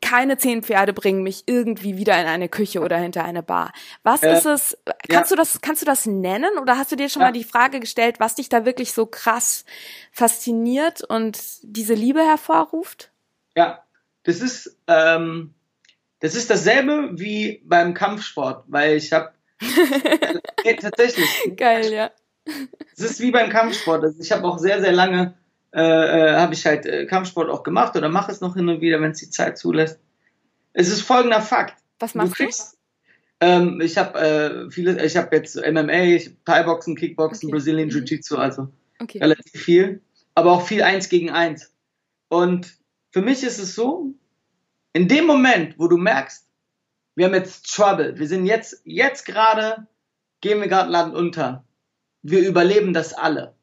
keine zehn Pferde bringen mich irgendwie wieder in eine Küche oder hinter eine Bar. Was äh, ist es? Kannst ja. du das, kannst du das nennen? Oder hast du dir schon ja. mal die Frage gestellt, was dich da wirklich so krass fasziniert und diese Liebe hervorruft? Ja, das ist, ähm, das ist dasselbe wie beim Kampfsport, weil ich habe <laughs> nee, tatsächlich. Geil, ja. Es ist wie beim Kampfsport. Also ich habe auch sehr, sehr lange äh, äh, habe ich halt äh, Kampfsport auch gemacht oder mache es noch hin und wieder, wenn es die Zeit zulässt. Es ist folgender Fakt. Was machst du? Kriegst, du? Ähm, ich habe äh, viele, ich habe jetzt MMA, ich Thai-Boxen, Kickboxen, okay. Brazilian mhm. Jiu-Jitsu, also okay. relativ viel, aber auch viel eins gegen eins. Und für mich ist es so, in dem Moment, wo du merkst, wir haben jetzt Trouble, wir sind jetzt, jetzt gerade, gehen wir gerade Land unter. Wir überleben das alle.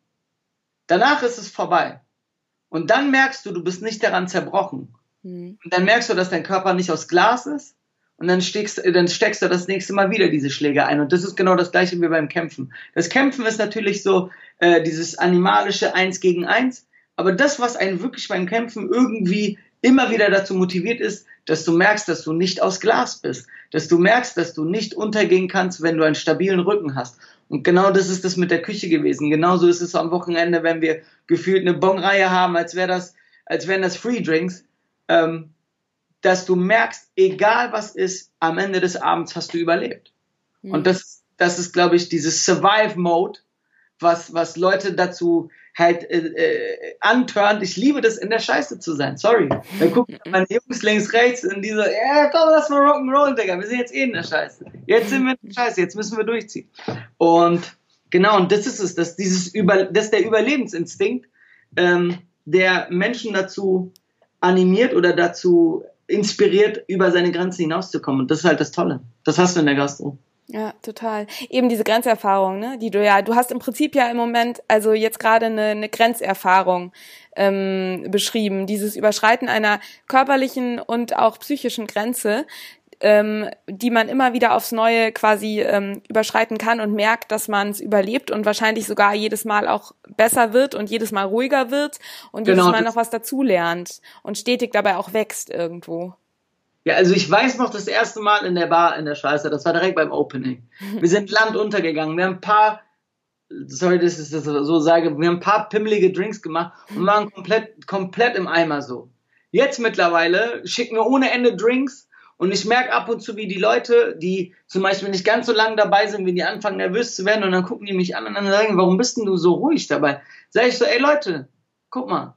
Danach ist es vorbei. Und dann merkst du, du bist nicht daran zerbrochen. Mhm. Und dann merkst du, dass dein Körper nicht aus Glas ist. Und dann steckst, dann steckst du das nächste Mal wieder diese Schläge ein. Und das ist genau das gleiche wie beim Kämpfen. Das Kämpfen ist natürlich so äh, dieses animalische Eins gegen Eins. Aber das, was einen wirklich beim Kämpfen irgendwie immer wieder dazu motiviert ist, dass du merkst, dass du nicht aus Glas bist, dass du merkst, dass du nicht untergehen kannst, wenn du einen stabilen Rücken hast. Und genau das ist das mit der Küche gewesen. Genauso ist es am Wochenende, wenn wir gefühlt eine Bonreihe haben, als wäre das, als wären das Free Drinks, ähm, dass du merkst, egal was ist, am Ende des Abends hast du überlebt. Mhm. Und das, das ist, glaube ich, dieses Survive Mode, was, was Leute dazu halt äh, äh, antörnt. Ich liebe das, in der Scheiße zu sein. Sorry. Dann gucken meine Jungs links, rechts und die so, ja, komm, lass mal Rock'n'Roll, Digga. Wir sind jetzt eh in der Scheiße. Jetzt sind wir in der Scheiße, jetzt müssen wir durchziehen. Und genau, und das ist es, dass dieses Über, das ist der Überlebensinstinkt, ähm, der Menschen dazu animiert oder dazu inspiriert, über seine Grenzen hinauszukommen. Und das ist halt das Tolle. Das hast du in der Gastro. Ja, total. Eben diese Grenzerfahrung, ne, die du ja, du hast im Prinzip ja im Moment, also jetzt gerade eine, eine Grenzerfahrung ähm, beschrieben, dieses Überschreiten einer körperlichen und auch psychischen Grenze, ähm, die man immer wieder aufs Neue quasi ähm, überschreiten kann und merkt, dass man es überlebt und wahrscheinlich sogar jedes Mal auch besser wird und jedes Mal ruhiger wird und genau, jedes Mal noch was dazulernt und stetig dabei auch wächst irgendwo. Ja, also ich weiß noch das erste Mal in der Bar in der Schweizer, das war direkt beim Opening. Wir sind Land untergegangen. Wir haben ein paar sorry, dass ich das so sage, wir haben ein paar pimmelige Drinks gemacht und waren komplett, komplett im Eimer so. Jetzt mittlerweile schicken wir ohne Ende Drinks und ich merke ab und zu, wie die Leute, die zum Beispiel nicht ganz so lange dabei sind, wie die anfangen nervös zu werden und dann gucken die mich an und dann sagen, warum bist denn du so ruhig dabei? Sag ich so, ey Leute, guck mal,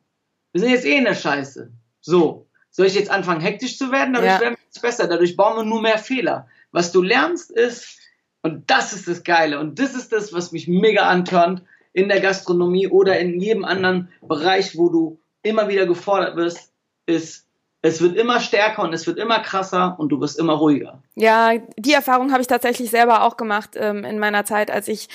wir sind jetzt eh in der Scheiße. So, soll ich jetzt anfangen hektisch zu werden? Dadurch ja. werden wir besser, dadurch bauen wir nur mehr Fehler. Was du lernst ist, und das ist das Geile. Und das ist das, was mich mega antörnt in der Gastronomie oder in jedem anderen Bereich, wo du immer wieder gefordert wirst, ist, es wird immer stärker und es wird immer krasser und du wirst immer ruhiger. Ja, die Erfahrung habe ich tatsächlich selber auch gemacht ähm, in meiner Zeit, als ich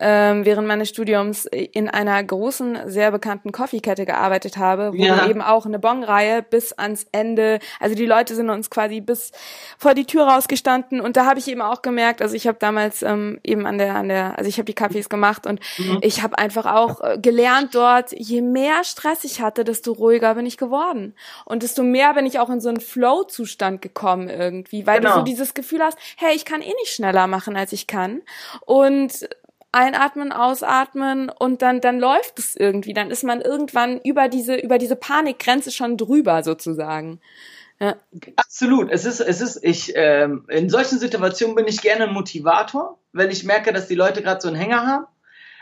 ähm, während meines Studiums in einer großen, sehr bekannten Coffee-Kette gearbeitet habe, wo ja. eben auch eine Bon-Reihe bis ans Ende, also die Leute sind uns quasi bis vor die Tür rausgestanden und da habe ich eben auch gemerkt, also ich habe damals ähm, eben an der, an der, also ich habe die Kaffees gemacht und mhm. ich habe einfach auch äh, gelernt dort, je mehr Stress ich hatte, desto ruhiger bin ich geworden und desto mehr bin ich auch in so einen Flow-Zustand gekommen irgendwie, weil genau. du so dieses Gefühl hast, hey, ich kann eh nicht schneller machen, als ich kann und einatmen, ausatmen und dann dann läuft es irgendwie, dann ist man irgendwann über diese über diese Panikgrenze schon drüber sozusagen. Ja. Absolut. Es ist es ist ich ähm, in solchen Situationen bin ich gerne ein Motivator, wenn ich merke, dass die Leute gerade so einen Hänger haben.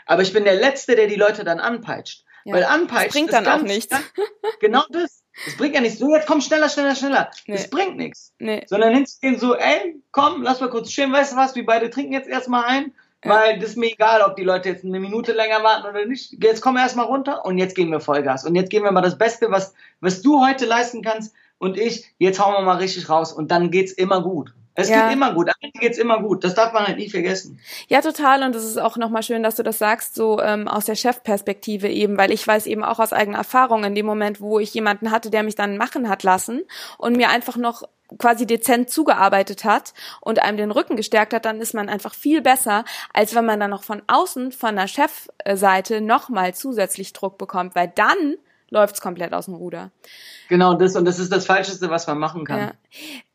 Aber ich bin der Letzte, der die Leute dann anpeitscht. Ja. Weil anpeitscht das bringt dann ganz, auch nichts. genau das. Es bringt ja nichts. So, jetzt komm schneller, schneller, schneller. Nee. Das bringt nichts. Nee. Sondern hinzugehen so, ey, komm, lass mal kurz chillen, weißt du was, wir beide trinken jetzt erstmal ein weil das ist mir egal, ob die Leute jetzt eine Minute länger warten oder nicht. Jetzt kommen wir erstmal runter und jetzt geben wir Vollgas. Und jetzt geben wir mal das Beste, was, was du heute leisten kannst und ich, jetzt hauen wir mal richtig raus und dann geht's immer gut. Es ja. geht immer gut, am Ende geht's immer gut. Das darf man halt nie vergessen. Ja, total. Und es ist auch nochmal schön, dass du das sagst, so ähm, aus der Chefperspektive eben, weil ich weiß eben auch aus eigener Erfahrung, in dem Moment, wo ich jemanden hatte, der mich dann machen hat lassen und mir einfach noch quasi dezent zugearbeitet hat und einem den Rücken gestärkt hat, dann ist man einfach viel besser, als wenn man dann noch von außen, von der Chefseite nochmal zusätzlich Druck bekommt, weil dann läuft's komplett aus dem Ruder. Genau, das und das ist das Falscheste, was man machen kann. Ja.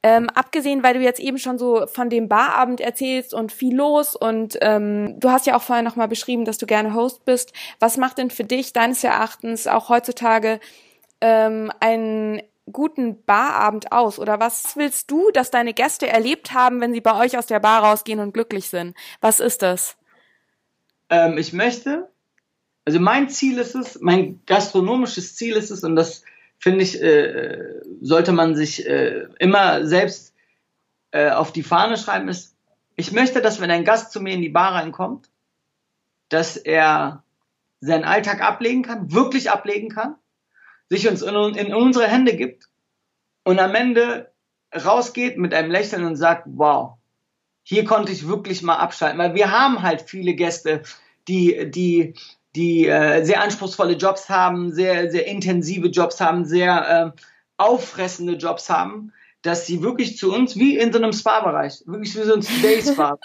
Ähm, abgesehen, weil du jetzt eben schon so von dem Barabend erzählst und viel los und ähm, du hast ja auch vorher nochmal beschrieben, dass du gerne Host bist. Was macht denn für dich deines Erachtens auch heutzutage ähm, einen guten Barabend aus? Oder was willst du, dass deine Gäste erlebt haben, wenn sie bei euch aus der Bar rausgehen und glücklich sind? Was ist das? Ähm, ich möchte, also mein Ziel ist es, mein gastronomisches Ziel ist es, und das finde ich, äh, sollte man sich äh, immer selbst äh, auf die Fahne schreiben, ist, ich möchte, dass wenn ein Gast zu mir in die Bar reinkommt, dass er seinen Alltag ablegen kann, wirklich ablegen kann, sich uns in, in unsere Hände gibt und am Ende rausgeht mit einem Lächeln und sagt, wow, hier konnte ich wirklich mal abschalten, weil wir haben halt viele Gäste, die, die, die äh, sehr anspruchsvolle Jobs haben, sehr, sehr intensive Jobs haben, sehr äh, auffressende Jobs haben, dass sie wirklich zu uns wie in so einem Spa-Bereich, wirklich wie so ein Day-Spa.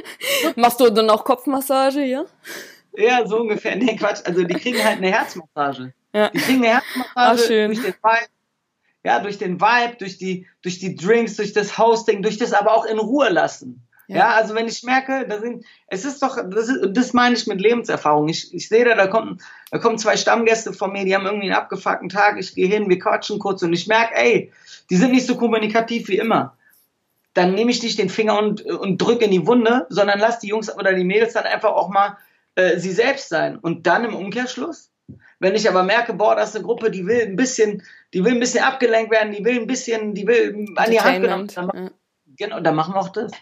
<laughs> Machst du dann auch Kopfmassage, ja? Ja, so ungefähr. Nee, Quatsch. Also die kriegen halt eine Herzmassage. Ja. Die kriegen eine Herzmassage durch den Vibe, ja, durch den Vibe, durch die, durch die Drinks, durch das Hosting, durch das aber auch in Ruhe lassen. Ja. ja, also wenn ich merke, da sind, es ist doch, das, ist, das meine ich mit Lebenserfahrung. Ich, ich sehe da, da kommen, da kommen zwei Stammgäste von mir, die haben irgendwie einen abgefuckten Tag. Ich gehe hin, wir quatschen kurz und ich merke, ey, die sind nicht so kommunikativ wie immer. Dann nehme ich nicht den Finger und, und drücke in die Wunde, sondern lass die Jungs oder die Mädels dann einfach auch mal äh, sie selbst sein. Und dann im Umkehrschluss wenn ich aber merke, boah, das ist eine Gruppe, die will ein bisschen, die will ein bisschen abgelenkt werden, die will ein bisschen, die will an die Hand genommen. Dann, ja. Genau, dann machen wir auch das.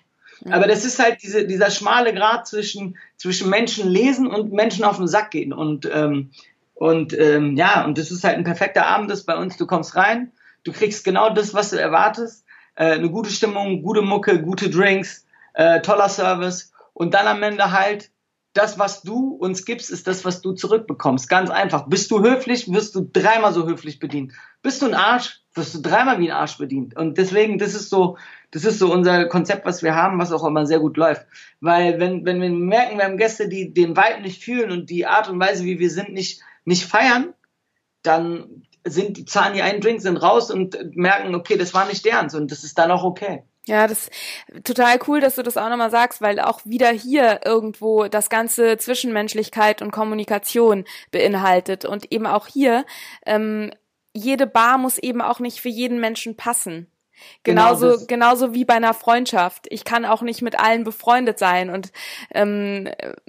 Ja. Aber das ist halt diese, dieser schmale Grad zwischen, zwischen Menschen lesen und Menschen auf den Sack gehen. Und, ähm, und ähm, ja, und das ist halt ein perfekter Abend das bei uns. Du kommst rein, du kriegst genau das, was du erwartest. Äh, eine gute Stimmung, gute Mucke, gute Drinks, äh, toller Service. Und dann am Ende halt das, was du uns gibst, ist das, was du zurückbekommst. Ganz einfach. Bist du höflich, wirst du dreimal so höflich bedient. Bist du ein Arsch, wirst du dreimal wie ein Arsch bedient. Und deswegen, das ist so, das ist so unser Konzept, was wir haben, was auch immer sehr gut läuft. Weil wenn, wenn wir merken, wir haben Gäste, die den Vibe nicht fühlen und die Art und Weise, wie wir sind, nicht, nicht feiern, dann sind, zahlen die einen Drink, sind raus und merken, okay, das war nicht deren und das ist dann auch okay. Ja, das ist total cool, dass du das auch nochmal sagst, weil auch wieder hier irgendwo das ganze Zwischenmenschlichkeit und Kommunikation beinhaltet und eben auch hier ähm, jede Bar muss eben auch nicht für jeden Menschen passen. Genau genauso, genau genauso wie bei einer Freundschaft. Ich kann auch nicht mit allen befreundet sein und ähm,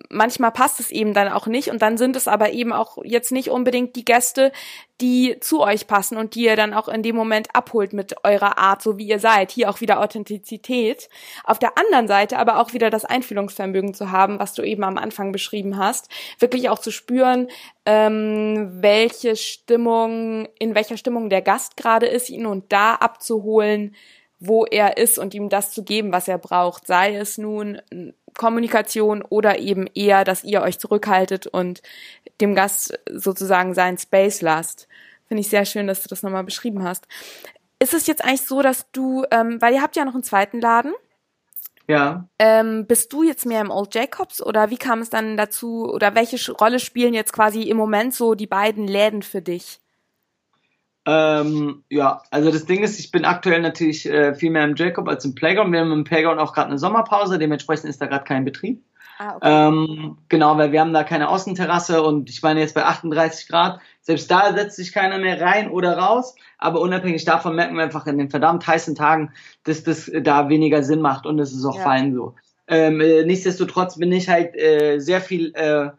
manchmal passt es eben dann auch nicht und dann sind es aber eben auch jetzt nicht unbedingt die Gäste, die zu euch passen und die ihr dann auch in dem Moment abholt mit eurer Art, so wie ihr seid. Hier auch wieder Authentizität. Auf der anderen Seite aber auch wieder das Einfühlungsvermögen zu haben, was du eben am Anfang beschrieben hast. Wirklich auch zu spüren, ähm, welche Stimmung, in welcher Stimmung der Gast gerade ist, ihn und da abzuholen, wo er ist und ihm das zu geben, was er braucht. Sei es nun Kommunikation oder eben eher, dass ihr euch zurückhaltet und dem Gast sozusagen seinen Space lasst. Finde ich sehr schön, dass du das nochmal beschrieben hast. Ist es jetzt eigentlich so, dass du, ähm, weil ihr habt ja noch einen zweiten Laden. Ja. Ähm, bist du jetzt mehr im Old Jacobs oder wie kam es dann dazu oder welche Rolle spielen jetzt quasi im Moment so die beiden Läden für dich? Ähm, ja, also das Ding ist, ich bin aktuell natürlich äh, viel mehr im Jacob als im Playground. Wir haben im Playground auch gerade eine Sommerpause, dementsprechend ist da gerade kein Betrieb. Ah, okay. ähm, genau, weil wir haben da keine Außenterrasse und ich meine jetzt bei 38 Grad, selbst da setzt sich keiner mehr rein oder raus, aber unabhängig davon merken wir einfach in den verdammt heißen Tagen, dass das da weniger Sinn macht und es ist auch ja. fein so. Ähm, äh, nichtsdestotrotz bin ich halt äh, sehr viel äh,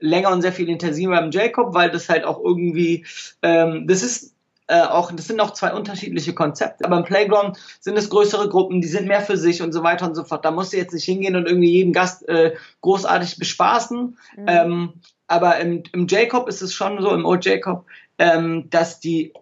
länger und sehr viel intensiver im Jacob, weil das halt auch irgendwie, ähm, das ist äh, auch, das sind auch zwei unterschiedliche Konzepte. Aber im Playground sind es größere Gruppen, die sind mehr für sich und so weiter und so fort. Da musst du jetzt nicht hingehen und irgendwie jeden Gast äh, großartig bespaßen. Mhm. Ähm, aber im, im Jacob ist es schon so, im Old Jacob, ähm, dass die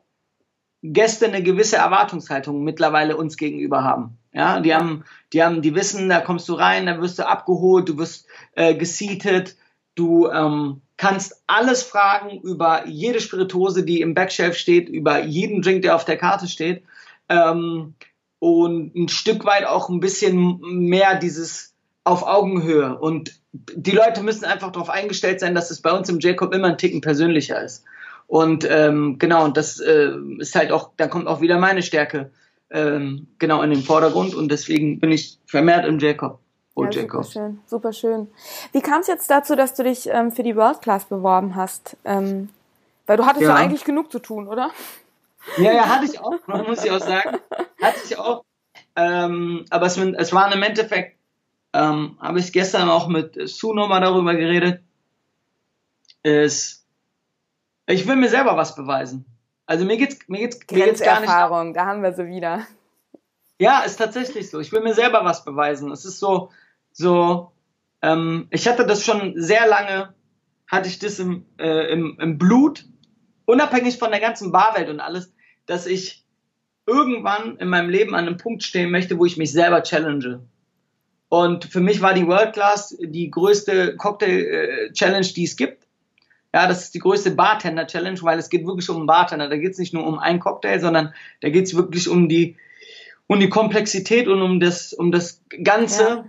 Gäste eine gewisse Erwartungshaltung mittlerweile uns gegenüber haben. Ja, die haben, die haben, die wissen, da kommst du rein, da wirst du abgeholt, du wirst äh, gesietet, du ähm, kannst alles fragen über jede Spirituose, die im Backshelf steht, über jeden Drink, der auf der Karte steht. Ähm, und ein Stück weit auch ein bisschen mehr dieses auf Augenhöhe. Und die Leute müssen einfach darauf eingestellt sein, dass es bei uns im Jacob immer ein Ticken persönlicher ist. Und ähm, genau, und das äh, ist halt auch, da kommt auch wieder meine Stärke ähm, genau in den Vordergrund und deswegen bin ich vermehrt im Jacob. Oh, ja, super schön, super schön. Wie kam es jetzt dazu, dass du dich ähm, für die World Class beworben hast? Ähm, weil du hattest ja. ja eigentlich genug zu tun, oder? Ja, ja, hatte ich auch, muss ich auch sagen. Hatte ich auch. Ähm, aber es, es war im Endeffekt, ähm, habe ich gestern auch mit Sue nochmal darüber geredet, ist, ich will mir selber was beweisen. Also mir geht's, mir geht's, mir geht's gar nicht. Erfahrung, da haben wir sie wieder. Ja, ist tatsächlich so. Ich will mir selber was beweisen. Es ist so, so, ähm, ich hatte das schon sehr lange, hatte ich das im, äh, im, im Blut, unabhängig von der ganzen Barwelt und alles, dass ich irgendwann in meinem Leben an einem Punkt stehen möchte, wo ich mich selber challenge. Und für mich war die World Class die größte Cocktail-Challenge, die es gibt. Ja, das ist die größte Bartender-Challenge, weil es geht wirklich um einen Bartender. Da geht es nicht nur um einen Cocktail, sondern da geht es wirklich um die, um die Komplexität und um das, um das Ganze. Ja.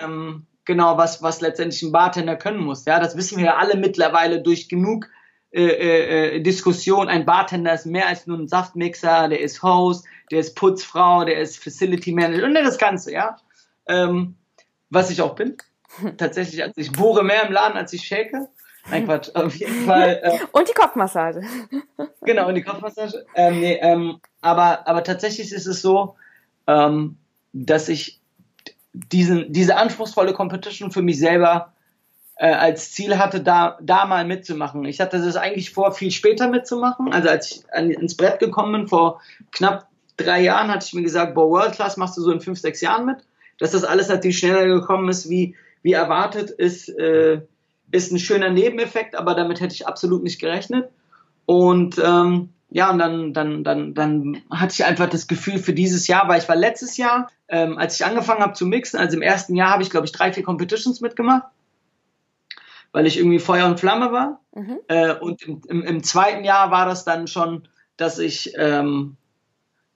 Ähm, genau, was, was letztendlich ein Bartender können muss. Ja, das wissen wir ja alle mittlerweile durch genug äh, äh, äh, Diskussion. Ein Bartender ist mehr als nur ein Saftmixer, der ist Host, der ist Putzfrau, der ist Facility Manager und das Ganze, ja. Ähm, was ich auch bin. <laughs> Tatsächlich, als ich bohre mehr im Laden, als ich shake. Nein, Quatsch, <laughs> auf jeden Fall. Äh, und die Kopfmassage. <laughs> genau, und die Kopfmassage. Ähm, nee, ähm, aber, aber tatsächlich ist es so, ähm, dass ich diesen, diese anspruchsvolle Competition für mich selber äh, als Ziel hatte, da, da mal mitzumachen. Ich hatte das eigentlich vor, viel später mitzumachen. Also als ich an, ins Brett gekommen bin, vor knapp drei Jahren, hatte ich mir gesagt, boah, World Class machst du so in fünf, sechs Jahren mit. Dass das alles natürlich schneller gekommen ist, wie, wie erwartet, ist, äh, ist ein schöner Nebeneffekt, aber damit hätte ich absolut nicht gerechnet. Und ähm, ja, und dann, dann, dann, dann hatte ich einfach das Gefühl für dieses Jahr, weil ich war letztes Jahr, ähm, als ich angefangen habe zu mixen, also im ersten Jahr habe ich, glaube ich, drei, vier Competitions mitgemacht, weil ich irgendwie Feuer und Flamme war. Mhm. Äh, und im, im, im, zweiten Jahr war das dann schon, dass ich ähm,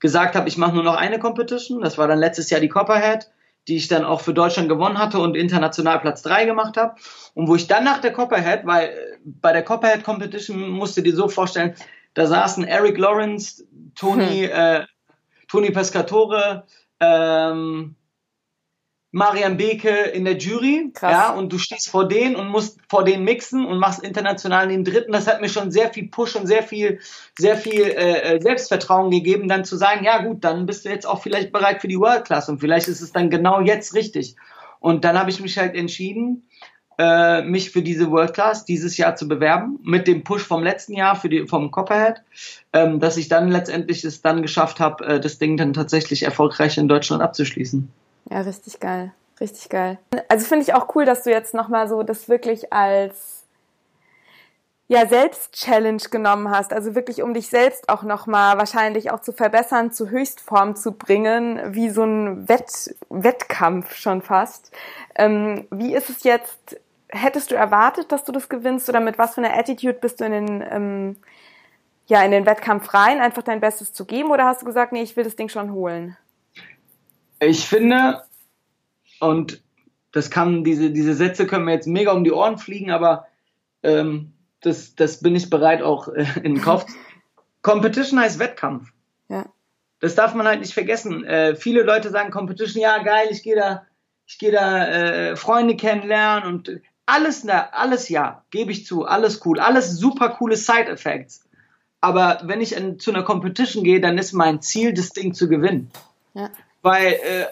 gesagt habe, ich mache nur noch eine Competition. Das war dann letztes Jahr die Copperhead, die ich dann auch für Deutschland gewonnen hatte und international Platz drei gemacht habe. Und wo ich dann nach der Copperhead, weil äh, bei der Copperhead Competition musst du dir so vorstellen, da saßen Eric Lawrence, Tony, hm. äh, Tony Pescatore, ähm, Marian Beke in der Jury, Krass. ja, und du stehst vor denen und musst vor denen mixen und machst international den dritten. Das hat mir schon sehr viel Push und sehr viel, sehr viel äh, äh, Selbstvertrauen gegeben, dann zu sagen, ja gut, dann bist du jetzt auch vielleicht bereit für die World Class und vielleicht ist es dann genau jetzt richtig. Und dann habe ich mich halt entschieden, äh, mich für diese World Class dieses Jahr zu bewerben, mit dem Push vom letzten Jahr für die, vom Copperhead, ähm, dass ich dann letztendlich es dann geschafft habe, äh, das Ding dann tatsächlich erfolgreich in Deutschland abzuschließen. Ja, richtig geil. Richtig geil. Also finde ich auch cool, dass du jetzt nochmal so das wirklich als ja, Selbst-Challenge genommen hast. Also wirklich, um dich selbst auch nochmal wahrscheinlich auch zu verbessern, zu Höchstform zu bringen, wie so ein Wett Wettkampf schon fast. Ähm, wie ist es jetzt? Hättest du erwartet, dass du das gewinnst oder mit was für einer Attitude bist du in den, ähm, ja, in den Wettkampf rein, einfach dein Bestes zu geben oder hast du gesagt, nee, ich will das Ding schon holen? Ich finde, und das kann, diese, diese Sätze können mir jetzt mega um die Ohren fliegen, aber ähm, das, das bin ich bereit auch äh, in den Kopf. <laughs> Competition heißt Wettkampf. Ja. Das darf man halt nicht vergessen. Äh, viele Leute sagen Competition, ja geil, ich gehe da, ich gehe da äh, Freunde kennenlernen und alles, na, alles ja, gebe ich zu, alles cool, alles super coole Side Effects. Aber wenn ich in, zu einer Competition gehe, dann ist mein Ziel, das Ding zu gewinnen. Ja. Weil äh,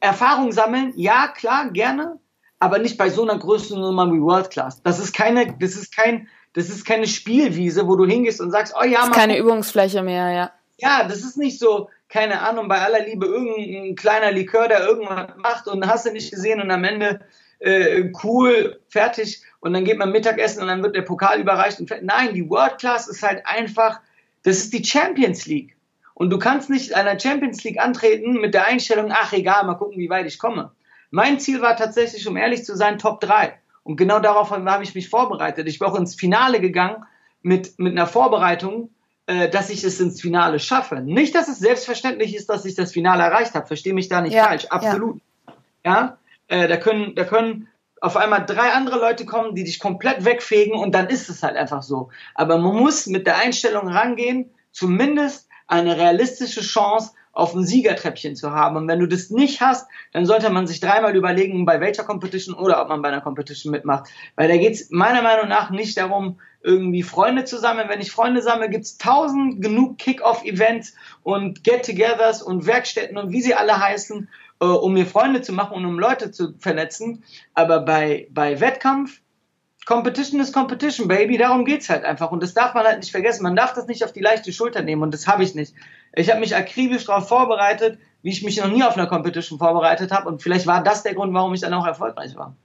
Erfahrung sammeln, ja, klar, gerne, aber nicht bei so einer Größennummer wie World Class. Das ist keine, das ist kein, das ist keine Spielwiese, wo du hingehst und sagst, oh ja, das ist keine Übungsfläche mehr, ja. Ja, das ist nicht so, keine Ahnung, bei aller Liebe irgendein kleiner Likör, der irgendwas macht und hast du nicht gesehen und am Ende äh, cool, fertig und dann geht man Mittagessen und dann wird der Pokal überreicht und. Nein, die World Class ist halt einfach, das ist die Champions League. Und du kannst nicht einer Champions League antreten mit der Einstellung, ach egal, mal gucken, wie weit ich komme. Mein Ziel war tatsächlich, um ehrlich zu sein, Top 3. Und genau darauf habe ich mich vorbereitet. Ich bin auch ins Finale gegangen mit, mit einer Vorbereitung, äh, dass ich es ins Finale schaffe. Nicht, dass es selbstverständlich ist, dass ich das Finale erreicht habe. Verstehe mich da nicht ja, falsch. Absolut. Ja, ja? Äh, da können, da können auf einmal drei andere Leute kommen, die dich komplett wegfegen und dann ist es halt einfach so. Aber man muss mit der Einstellung rangehen, zumindest eine realistische Chance auf ein Siegertreppchen zu haben. Und wenn du das nicht hast, dann sollte man sich dreimal überlegen, bei welcher Competition oder ob man bei einer Competition mitmacht. Weil da geht es meiner Meinung nach nicht darum, irgendwie Freunde zu sammeln. Wenn ich Freunde sammle, gibt es tausend genug Kick-Off-Events und Get-togethers und Werkstätten und wie sie alle heißen, äh, um mir Freunde zu machen und um Leute zu vernetzen. Aber bei, bei Wettkampf Competition ist Competition, Baby. Darum geht's halt einfach. Und das darf man halt nicht vergessen. Man darf das nicht auf die leichte Schulter nehmen. Und das habe ich nicht. Ich habe mich akribisch darauf vorbereitet, wie ich mich noch nie auf einer Competition vorbereitet habe. Und vielleicht war das der Grund, warum ich dann auch erfolgreich war.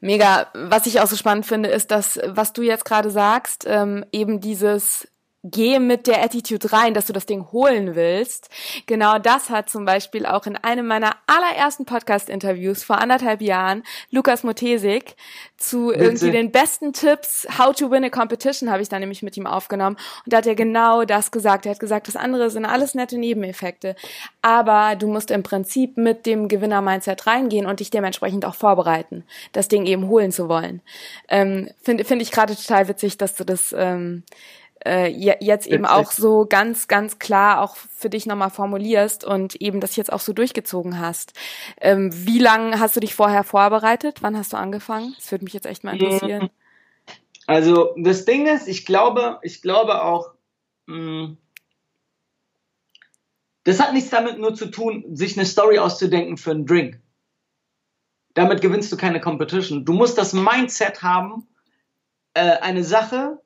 Mega. Was ich auch so spannend finde, ist, dass, was du jetzt gerade sagst, ähm, eben dieses geh mit der Attitude rein, dass du das Ding holen willst. Genau das hat zum Beispiel auch in einem meiner allerersten Podcast-Interviews vor anderthalb Jahren Lukas Motesik zu Bitte. irgendwie den besten Tipps, how to win a competition, habe ich da nämlich mit ihm aufgenommen. Und da hat er genau das gesagt. Er hat gesagt, das andere sind alles nette Nebeneffekte. Aber du musst im Prinzip mit dem Gewinner-Mindset reingehen und dich dementsprechend auch vorbereiten, das Ding eben holen zu wollen. Ähm, Finde find ich gerade total witzig, dass du das ähm, äh, jetzt eben auch so ganz, ganz klar auch für dich nochmal formulierst und eben das jetzt auch so durchgezogen hast. Ähm, wie lange hast du dich vorher vorbereitet? Wann hast du angefangen? Das würde mich jetzt echt mal interessieren. Also das Ding ist, ich glaube, ich glaube auch, mh, hm, das hat nichts damit nur zu tun, sich eine Story auszudenken für einen Drink. Damit gewinnst du keine Competition. Du musst das Mindset haben, äh, eine Sache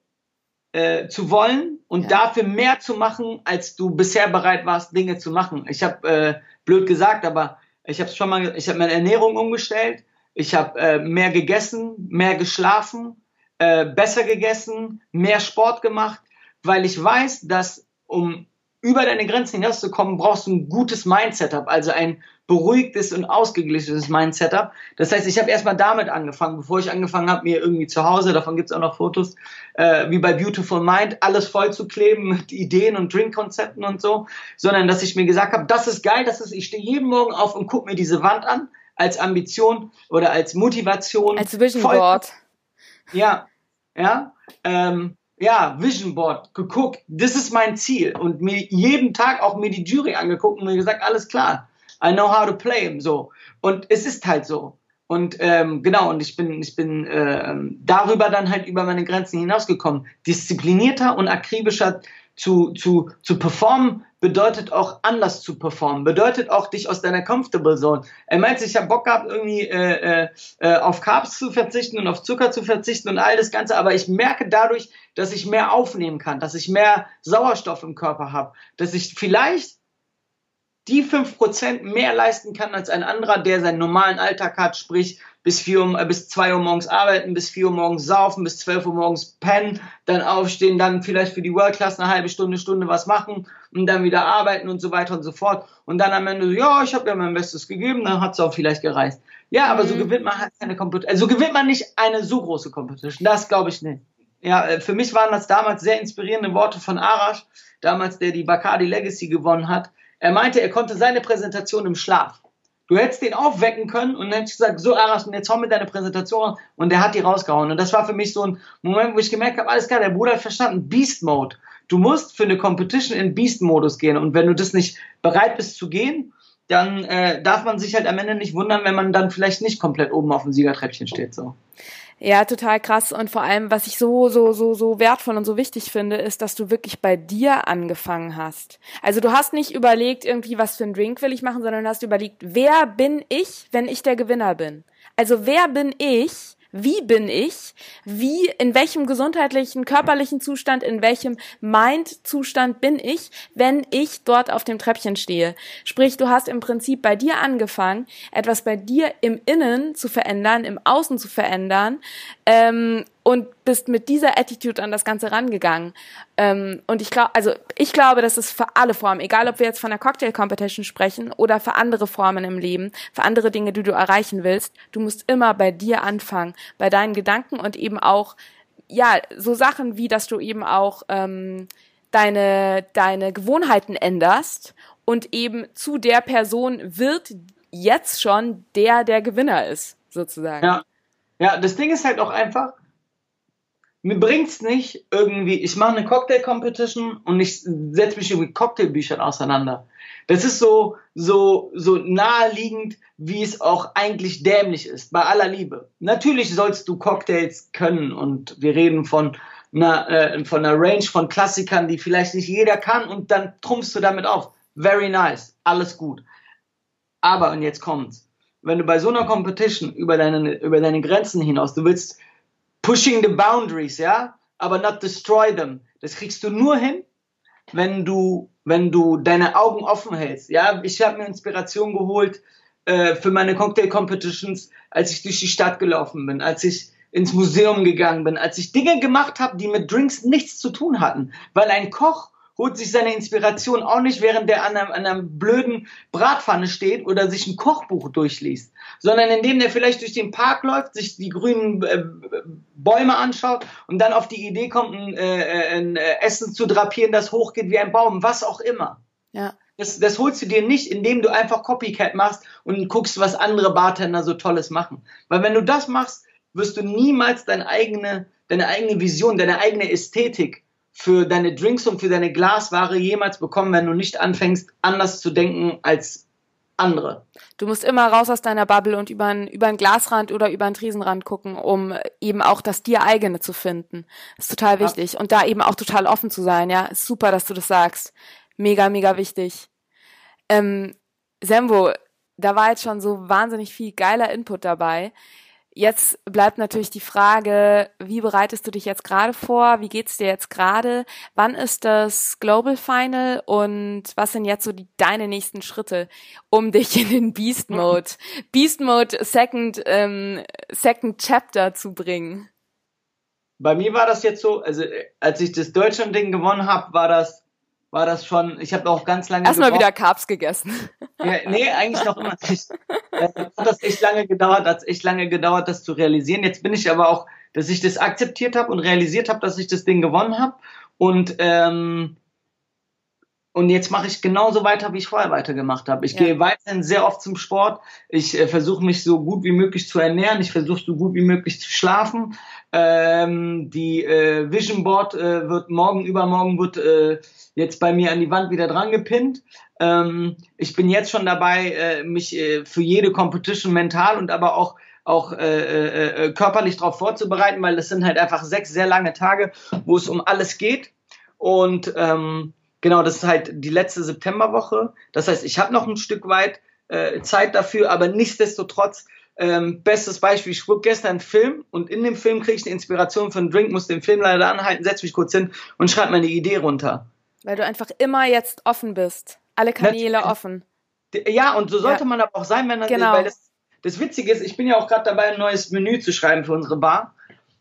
äh, zu wollen und ja. dafür mehr zu machen, als du bisher bereit warst, Dinge zu machen. Ich habe äh, blöd gesagt, aber ich habe schon mal, ich habe meine Ernährung umgestellt, ich habe äh, mehr gegessen, mehr geschlafen, äh, besser gegessen, mehr Sport gemacht, weil ich weiß, dass um über deine Grenzen hinauszukommen, brauchst du ein gutes Mindsetup, also ein beruhigtes und ausgeglichenes Mindsetup. Das heißt, ich habe erstmal damit angefangen, bevor ich angefangen habe, mir irgendwie zu Hause, davon gibt's auch noch Fotos, äh, wie bei Beautiful Mind, alles voll zu kleben mit Ideen und Drinkkonzepten und so, sondern dass ich mir gesagt habe, das ist geil, das ist, ich stehe jeden Morgen auf und gucke mir diese Wand an, als Ambition oder als Motivation. Als Vision Board. Ja, ja. Ähm, ja, Vision Board geguckt, das ist mein Ziel und mir jeden Tag auch mir die Jury angeguckt und mir gesagt, alles klar, I know how to play him, so. Und es ist halt so. Und ähm, genau, und ich bin, ich bin äh, darüber dann halt über meine Grenzen hinausgekommen. Disziplinierter und akribischer zu, zu, zu performen bedeutet auch anders zu performen, bedeutet auch dich aus deiner Comfortable Zone. Er meint, ich habe Bock gehabt, irgendwie äh, äh, äh, auf Carbs zu verzichten und auf Zucker zu verzichten und all das Ganze, aber ich merke dadurch, dass ich mehr aufnehmen kann, dass ich mehr Sauerstoff im Körper habe, dass ich vielleicht die fünf Prozent mehr leisten kann als ein anderer, der seinen normalen Alltag hat, sprich bis vier Uhr, äh, bis zwei Uhr morgens arbeiten, bis vier Uhr morgens saufen, bis zwölf Uhr morgens pennen, dann aufstehen, dann vielleicht für die World Class eine halbe Stunde, Stunde was machen und dann wieder arbeiten und so weiter und so fort. Und dann am Ende so, ja, ich habe ja mein Bestes gegeben, dann hat es auch vielleicht gereist. Ja, aber mhm. so gewinnt man halt keine Competition. Also gewinnt man nicht eine so große Competition. Das glaube ich nicht. Ja, äh, für mich waren das damals sehr inspirierende Worte von Arash, damals der die Bacardi Legacy gewonnen hat. Er meinte, er konnte seine Präsentation im Schlaf. Du hättest den aufwecken können und dann hättest gesagt, so Aras, jetzt hau mit deiner Präsentation und der hat die rausgehauen. Und das war für mich so ein Moment, wo ich gemerkt habe, alles klar, der Bruder hat verstanden, Beast Mode. Du musst für eine Competition in Beast-Modus gehen und wenn du das nicht bereit bist zu gehen, dann äh, darf man sich halt am Ende nicht wundern, wenn man dann vielleicht nicht komplett oben auf dem Siegertreppchen steht. So. Ja, total krass. Und vor allem, was ich so, so, so, so wertvoll und so wichtig finde, ist, dass du wirklich bei dir angefangen hast. Also du hast nicht überlegt, irgendwie, was für einen Drink will ich machen, sondern du hast überlegt, wer bin ich, wenn ich der Gewinner bin? Also wer bin ich, wie bin ich? Wie, in welchem gesundheitlichen, körperlichen Zustand, in welchem Mind-Zustand bin ich, wenn ich dort auf dem Treppchen stehe? Sprich, du hast im Prinzip bei dir angefangen, etwas bei dir im Innen zu verändern, im Außen zu verändern, ähm, und bist mit dieser Attitude an das Ganze rangegangen. Ähm, und ich glaube, also ich glaube, das ist für alle Formen, egal ob wir jetzt von der Cocktail Competition sprechen oder für andere Formen im Leben, für andere Dinge, die du erreichen willst, du musst immer bei dir anfangen, bei deinen Gedanken und eben auch, ja, so Sachen wie, dass du eben auch ähm, deine, deine Gewohnheiten änderst und eben zu der Person wird jetzt schon der, der Gewinner ist, sozusagen. Ja. Ja, das Ding ist halt auch einfach, mir bringt's nicht irgendwie, ich mache eine Cocktail-Competition und ich setze mich mit Cocktailbüchern auseinander. Das ist so, so, so naheliegend, wie es auch eigentlich dämlich ist, bei aller Liebe. Natürlich sollst du Cocktails können und wir reden von einer, äh, von einer Range von Klassikern, die vielleicht nicht jeder kann und dann trumpfst du damit auf. Very nice, alles gut. Aber, und jetzt kommt's, wenn du bei so einer Competition über deine, über deine Grenzen hinaus, du willst pushing the boundaries, ja, aber not destroy them. Das kriegst du nur hin, wenn du, wenn du deine Augen offen hältst. Ja, ich habe mir Inspiration geholt äh, für meine Cocktail Competitions, als ich durch die Stadt gelaufen bin, als ich ins Museum gegangen bin, als ich Dinge gemacht habe, die mit Drinks nichts zu tun hatten, weil ein Koch holt sich seine Inspiration auch nicht, während der an einer, an einer blöden Bratpfanne steht oder sich ein Kochbuch durchliest, sondern indem der vielleicht durch den Park läuft, sich die grünen äh, Bäume anschaut und dann auf die Idee kommt, ein, äh, ein äh, Essen zu drapieren, das hochgeht wie ein Baum, was auch immer. Ja. Das, das holst du dir nicht, indem du einfach Copycat machst und guckst, was andere Bartender so Tolles machen. Weil wenn du das machst, wirst du niemals deine eigene, deine eigene Vision, deine eigene Ästhetik für deine Drinks und für deine Glasware jemals bekommen, wenn du nicht anfängst, anders zu denken als andere. Du musst immer raus aus deiner Bubble und über einen, über einen Glasrand oder über einen Triesenrand gucken, um eben auch das dir eigene zu finden. Das ist total wichtig. Ja. Und da eben auch total offen zu sein, ja. Ist super, dass du das sagst. Mega, mega wichtig. Ähm, Sembo, da war jetzt schon so wahnsinnig viel geiler Input dabei. Jetzt bleibt natürlich die Frage, wie bereitest du dich jetzt gerade vor? Wie geht's dir jetzt gerade? Wann ist das Global Final und was sind jetzt so die, deine nächsten Schritte, um dich in den Beast Mode, Beast Mode Second, ähm, Second Chapter zu bringen? Bei mir war das jetzt so, also als ich das Deutschland-Ding gewonnen habe, war das war das schon, ich habe auch ganz lange Erstmal wieder Carbs gegessen. Ja, nee, eigentlich noch immer nicht. Äh, hat das echt lange gedauert, hat echt lange gedauert, das zu realisieren. Jetzt bin ich aber auch, dass ich das akzeptiert habe und realisiert habe, dass ich das Ding gewonnen habe. Und ähm, und jetzt mache ich genauso weiter, wie ich vorher weitergemacht habe. Ich ja. gehe weiterhin sehr oft zum Sport. Ich äh, versuche mich so gut wie möglich zu ernähren. Ich versuche so gut wie möglich zu schlafen. Ähm, die äh, Vision Board äh, wird morgen, übermorgen wird äh, jetzt bei mir an die Wand wieder dran gepinnt. Ähm, ich bin jetzt schon dabei, äh, mich äh, für jede Competition mental und aber auch auch äh, körperlich darauf vorzubereiten, weil das sind halt einfach sechs sehr lange Tage, wo es um alles geht. Und ähm, Genau, das ist halt die letzte Septemberwoche. Das heißt, ich habe noch ein Stück weit äh, Zeit dafür, aber nichtsdestotrotz, ähm, bestes Beispiel, ich gucke gestern einen Film und in dem Film kriege ich eine Inspiration für einen Drink, muss den Film leider anhalten, setze mich kurz hin und schreibe meine Idee runter. Weil du einfach immer jetzt offen bist. Alle Kanäle Natürlich. offen. Ja, und so sollte ja. man aber auch sein, wenn man, genau. weil das, das Witzige ist, ich bin ja auch gerade dabei, ein neues Menü zu schreiben für unsere Bar.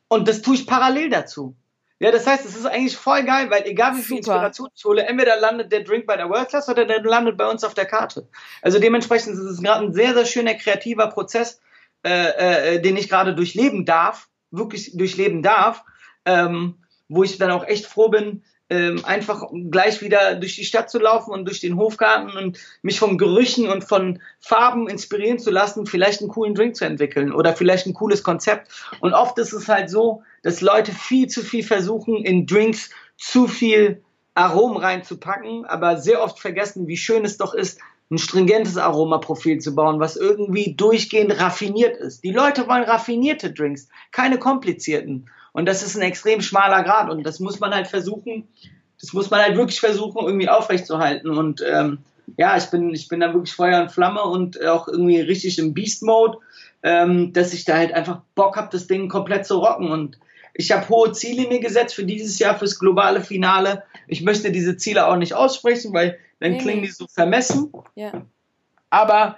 Und das tue ich parallel dazu. Ja, das heißt, es ist eigentlich voll geil, weil egal wie viel Super. Inspiration ich hole, entweder landet der Drink bei der World Class oder der landet bei uns auf der Karte. Also dementsprechend ist es gerade ein sehr, sehr schöner kreativer Prozess, äh, äh, den ich gerade durchleben darf, wirklich durchleben darf, ähm, wo ich dann auch echt froh bin, ähm, einfach gleich wieder durch die Stadt zu laufen und durch den Hofgarten und mich von Gerüchen und von Farben inspirieren zu lassen, vielleicht einen coolen Drink zu entwickeln oder vielleicht ein cooles Konzept. Und oft ist es halt so, dass Leute viel zu viel versuchen, in Drinks zu viel Aromen reinzupacken, aber sehr oft vergessen, wie schön es doch ist, ein stringentes Aromaprofil zu bauen, was irgendwie durchgehend raffiniert ist. Die Leute wollen raffinierte Drinks, keine komplizierten. Und das ist ein extrem schmaler Grad und das muss man halt versuchen, das muss man halt wirklich versuchen, irgendwie aufrechtzuerhalten. Und ähm, ja, ich bin, ich bin da wirklich Feuer und Flamme und auch irgendwie richtig im Beast-Mode, ähm, dass ich da halt einfach Bock habe, das Ding komplett zu rocken. Und ich habe hohe Ziele mir gesetzt für dieses Jahr, fürs globale Finale. Ich möchte diese Ziele auch nicht aussprechen, weil dann nee, klingen die so vermessen. Ja. Aber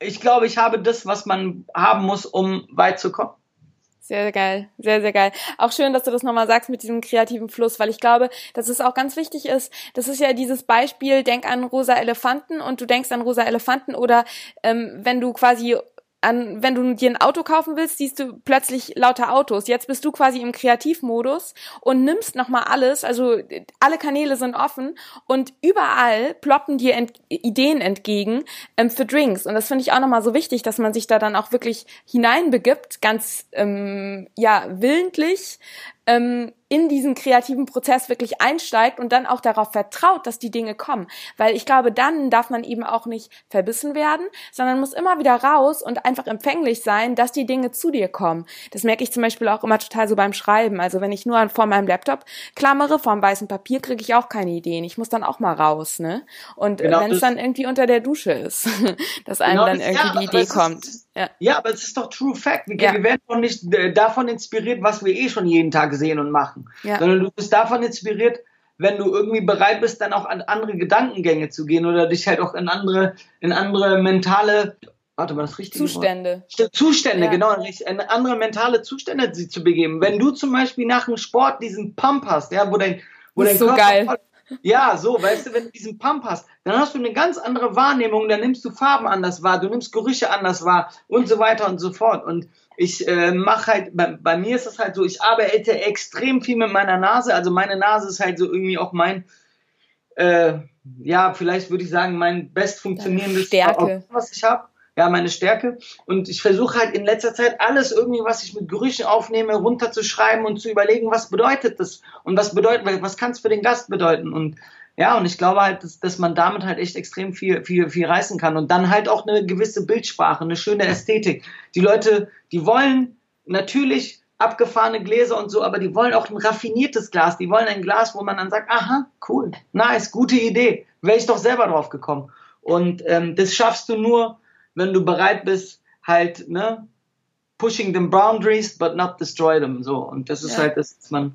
ich glaube, ich habe das, was man haben muss, um weit zu kommen. Sehr geil, sehr, sehr geil. Auch schön, dass du das nochmal sagst mit diesem kreativen Fluss, weil ich glaube, dass es auch ganz wichtig ist. Das ist ja dieses Beispiel, denk an rosa Elefanten und du denkst an rosa Elefanten oder ähm, wenn du quasi an, wenn du dir ein Auto kaufen willst, siehst du plötzlich lauter Autos. Jetzt bist du quasi im Kreativmodus und nimmst nochmal alles, also alle Kanäle sind offen und überall ploppen dir ent Ideen entgegen ähm, für Drinks. Und das finde ich auch nochmal so wichtig, dass man sich da dann auch wirklich hineinbegibt, ganz ähm, ja willentlich ähm, in diesen kreativen Prozess wirklich einsteigt und dann auch darauf vertraut, dass die Dinge kommen. Weil ich glaube, dann darf man eben auch nicht verbissen werden, sondern muss immer wieder raus und einfach empfänglich sein, dass die Dinge zu dir kommen. Das merke ich zum Beispiel auch immer total so beim Schreiben. Also wenn ich nur vor meinem Laptop klammere, vor dem weißen Papier, kriege ich auch keine Ideen. Ich muss dann auch mal raus, ne? Und genau, wenn es dann irgendwie unter der Dusche ist, <laughs> dass einem genau, dann irgendwie ja, die Idee kommt. Ist, ja. ja, aber es ist doch True Fact. Wir, ja. wir werden doch nicht äh, davon inspiriert, was wir eh schon jeden Tag sehen und machen, ja. sondern du bist davon inspiriert, wenn du irgendwie bereit bist, dann auch an andere Gedankengänge zu gehen oder dich halt auch in andere, in andere mentale, warte mal, das richtige Zustände. Wort? Zustände, ja. genau, in andere mentale Zustände zu begeben. Wenn du zum Beispiel nach dem Sport diesen Pump hast, ja, wo dein, wo dein so Körper geil. Ja, so, weißt du, wenn du diesen Pump hast, dann hast du eine ganz andere Wahrnehmung, dann nimmst du Farben anders wahr, du nimmst Gerüche anders wahr und so weiter und so fort. Und ich äh, mache halt, bei, bei mir ist es halt so, ich arbeite extrem viel mit meiner Nase. Also meine Nase ist halt so irgendwie auch mein, äh, ja, vielleicht würde ich sagen, mein best funktionierendes Stärke. was ich habe ja, meine Stärke. Und ich versuche halt in letzter Zeit alles irgendwie, was ich mit Gerüchen aufnehme, runterzuschreiben und zu überlegen, was bedeutet das und was bedeutet, was kann es für den Gast bedeuten und ja, und ich glaube halt, dass, dass man damit halt echt extrem viel, viel, viel reißen kann und dann halt auch eine gewisse Bildsprache, eine schöne Ästhetik. Die Leute, die wollen natürlich abgefahrene Gläser und so, aber die wollen auch ein raffiniertes Glas. Die wollen ein Glas, wo man dann sagt, aha, cool, nice, gute Idee, wäre ich doch selber drauf gekommen. Und ähm, das schaffst du nur, wenn du bereit bist, halt, ne, pushing the boundaries, but not destroy them, so. Und das ist ja. halt das, was man,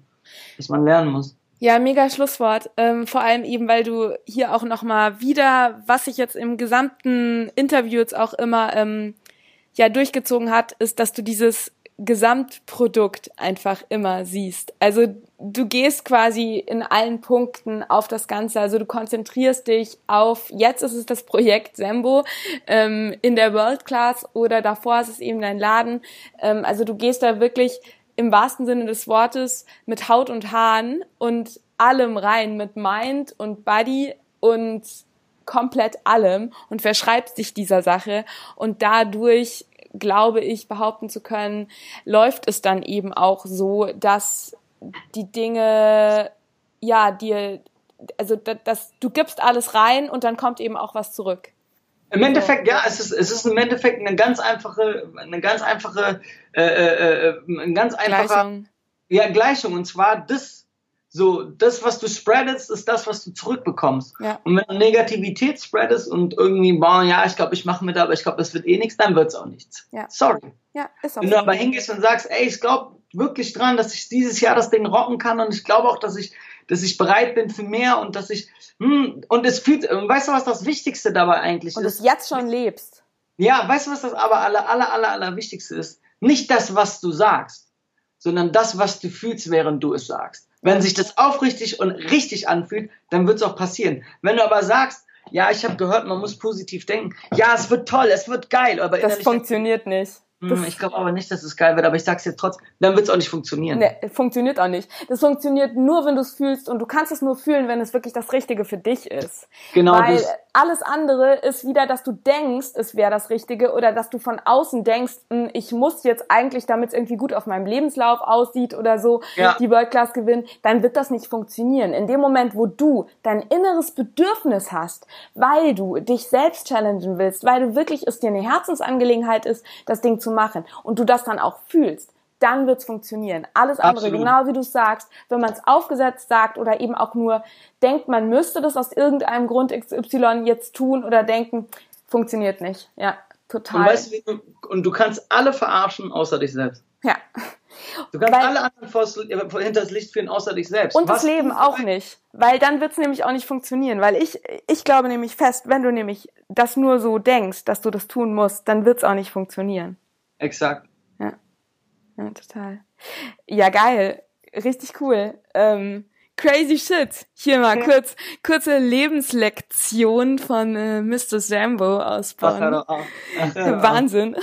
was man lernen muss. Ja, mega Schlusswort. Ähm, vor allem eben, weil du hier auch nochmal wieder, was sich jetzt im gesamten Interview jetzt auch immer ähm, ja durchgezogen hat, ist, dass du dieses Gesamtprodukt einfach immer siehst. Also du gehst quasi in allen Punkten auf das Ganze. Also du konzentrierst dich auf, jetzt ist es das Projekt Sembo ähm, in der World Class oder davor ist es eben dein Laden. Ähm, also du gehst da wirklich im wahrsten Sinne des Wortes mit Haut und Haaren und allem rein, mit Mind und Body und komplett allem und verschreibst dich dieser Sache und dadurch glaube ich behaupten zu können, läuft es dann eben auch so, dass die Dinge ja dir also dass du gibst alles rein und dann kommt eben auch was zurück. Im Endeffekt, ja, es ist, es ist im Endeffekt eine ganz einfache, eine ganz einfache, äh, äh, äh ein ganz einfacher Gleichung. Ja, Gleichung. Und zwar das, so, das, was du spreadest, ist das, was du zurückbekommst. Ja. Und wenn du Negativität spreadest und irgendwie, boah, ja, ich glaube, ich mache mit, aber ich glaube, das wird eh nichts, dann wird es auch nichts. Ja. Sorry. Ja, ist auch Wenn du aber hingehst und sagst, ey, ich glaube wirklich dran, dass ich dieses Jahr das Ding rocken kann und ich glaube auch, dass ich, dass ich bereit bin für mehr und dass ich, hm, und es fühlt, weißt du, was das Wichtigste dabei eigentlich und ist? Und es jetzt schon lebst. Ja, weißt du, was das aber aller, aller, aller, aller Wichtigste ist? Nicht das, was du sagst, sondern das, was du fühlst, während du es sagst. Wenn sich das aufrichtig und richtig anfühlt, dann wird es auch passieren. Wenn du aber sagst, ja, ich habe gehört, man muss positiv denken. Ja, es wird toll, es wird geil, aber das funktioniert nicht. Hm, ich glaube aber nicht, dass es geil wird, aber ich sag's jetzt trotzdem, dann wird's auch nicht funktionieren. Nee, funktioniert auch nicht. Das funktioniert nur, wenn du es fühlst und du kannst es nur fühlen, wenn es wirklich das Richtige für dich ist. Genau. Weil alles andere ist wieder, dass du denkst, es wäre das Richtige oder dass du von außen denkst, hm, ich muss jetzt eigentlich, damit es irgendwie gut auf meinem Lebenslauf aussieht oder so, ja. die World Class gewinnen, dann wird das nicht funktionieren. In dem Moment, wo du dein inneres Bedürfnis hast, weil du dich selbst challengen willst, weil du wirklich es dir eine Herzensangelegenheit ist, das Ding zu zu machen und du das dann auch fühlst, dann wird's funktionieren. Alles andere, Absolut. genau wie du sagst, wenn man es aufgesetzt sagt oder eben auch nur denkt, man müsste das aus irgendeinem Grund XY jetzt tun oder denken, funktioniert nicht. Ja, total. Und, weißt du, und du kannst alle verarschen, außer dich selbst. Ja. Du kannst weil, alle anderen vors, äh, hinter das Licht führen, außer dich selbst. Und Was das Leben auch nicht. Weil dann wird's nämlich auch nicht funktionieren. Weil ich, ich glaube nämlich fest, wenn du nämlich das nur so denkst, dass du das tun musst, dann wird's auch nicht funktionieren. Exakt. Ja. Ja, total. Ja, geil. Richtig cool. Ähm, crazy shit. Hier mal ja. kurz, kurze Lebenslektion von äh, Mr. Sambo aus Bonn. Ach, <laughs> Wahnsinn.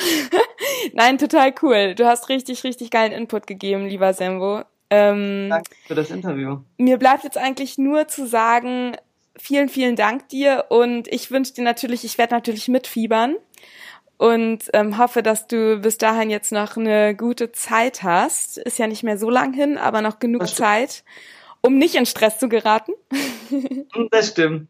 <laughs> Nein, total cool. Du hast richtig, richtig geilen Input gegeben, lieber Sambo. Ähm, Danke für das Interview. Mir bleibt jetzt eigentlich nur zu sagen, vielen, vielen Dank dir und ich wünsche dir natürlich, ich werde natürlich mitfiebern und ähm, hoffe, dass du bis dahin jetzt noch eine gute Zeit hast. Ist ja nicht mehr so lang hin, aber noch genug Zeit, um nicht in Stress zu geraten. <laughs> das stimmt.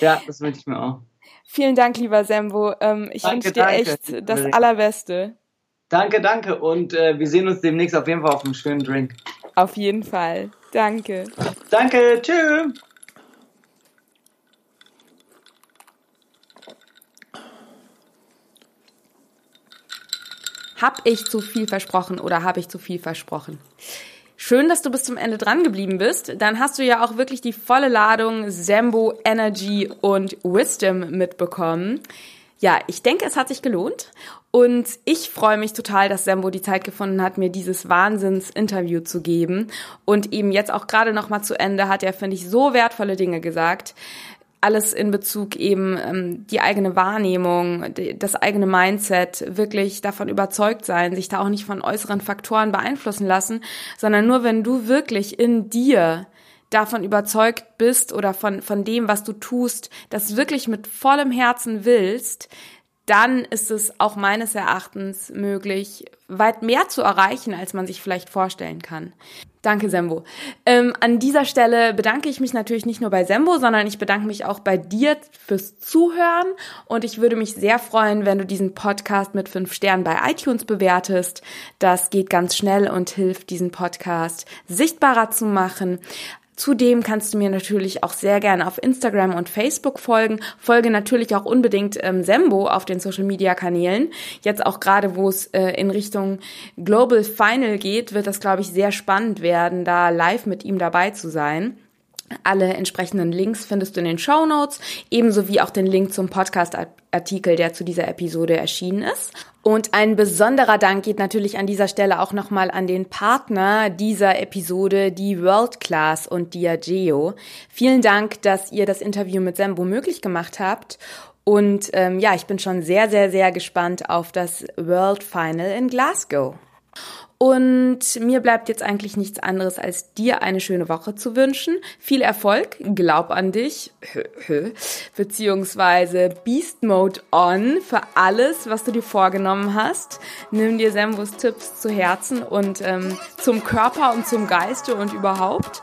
Ja, das wünsche ich mir auch. Vielen Dank, lieber Sembo. Ähm, ich wünsche dir danke. echt das Allerbeste. Danke, danke. Und äh, wir sehen uns demnächst auf jeden Fall auf einem schönen Drink. Auf jeden Fall. Danke. Danke. Tschüss. Hab ich zu viel versprochen oder habe ich zu viel versprochen? Schön, dass du bis zum Ende dran geblieben bist. Dann hast du ja auch wirklich die volle Ladung Sembo, Energy und Wisdom mitbekommen. Ja, ich denke, es hat sich gelohnt. Und ich freue mich total, dass Sembo die Zeit gefunden hat, mir dieses Wahnsinns-Interview zu geben. Und eben jetzt auch gerade noch mal zu Ende hat er, finde ich, so wertvolle Dinge gesagt alles in Bezug eben ähm, die eigene Wahrnehmung, das eigene Mindset, wirklich davon überzeugt sein, sich da auch nicht von äußeren Faktoren beeinflussen lassen, sondern nur wenn du wirklich in dir davon überzeugt bist oder von, von dem, was du tust, das wirklich mit vollem Herzen willst, dann ist es auch meines Erachtens möglich, weit mehr zu erreichen, als man sich vielleicht vorstellen kann. Danke, Sembo. Ähm, an dieser Stelle bedanke ich mich natürlich nicht nur bei Sembo, sondern ich bedanke mich auch bei dir fürs Zuhören. Und ich würde mich sehr freuen, wenn du diesen Podcast mit fünf Sternen bei iTunes bewertest. Das geht ganz schnell und hilft, diesen Podcast sichtbarer zu machen. Zudem kannst du mir natürlich auch sehr gerne auf Instagram und Facebook folgen. Folge natürlich auch unbedingt ähm, Sembo auf den Social Media Kanälen. Jetzt auch gerade, wo es äh, in Richtung Global Final geht, wird das, glaube ich, sehr spannend werden, da live mit ihm dabei zu sein. Alle entsprechenden Links findest du in den Show Notes, ebenso wie auch den Link zum Podcast-Artikel, der zu dieser Episode erschienen ist. Und ein besonderer Dank geht natürlich an dieser Stelle auch nochmal an den Partner dieser Episode, die World Class und Diageo. Vielen Dank, dass ihr das Interview mit Sembo möglich gemacht habt. Und ähm, ja, ich bin schon sehr, sehr, sehr gespannt auf das World Final in Glasgow. Und mir bleibt jetzt eigentlich nichts anderes, als dir eine schöne Woche zu wünschen. Viel Erfolg, glaub an dich, beziehungsweise Beast Mode on für alles, was du dir vorgenommen hast. Nimm dir Sembus Tipps zu Herzen und ähm, zum Körper und zum Geiste und überhaupt.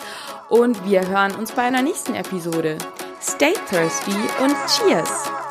Und wir hören uns bei einer nächsten Episode. Stay thirsty und cheers!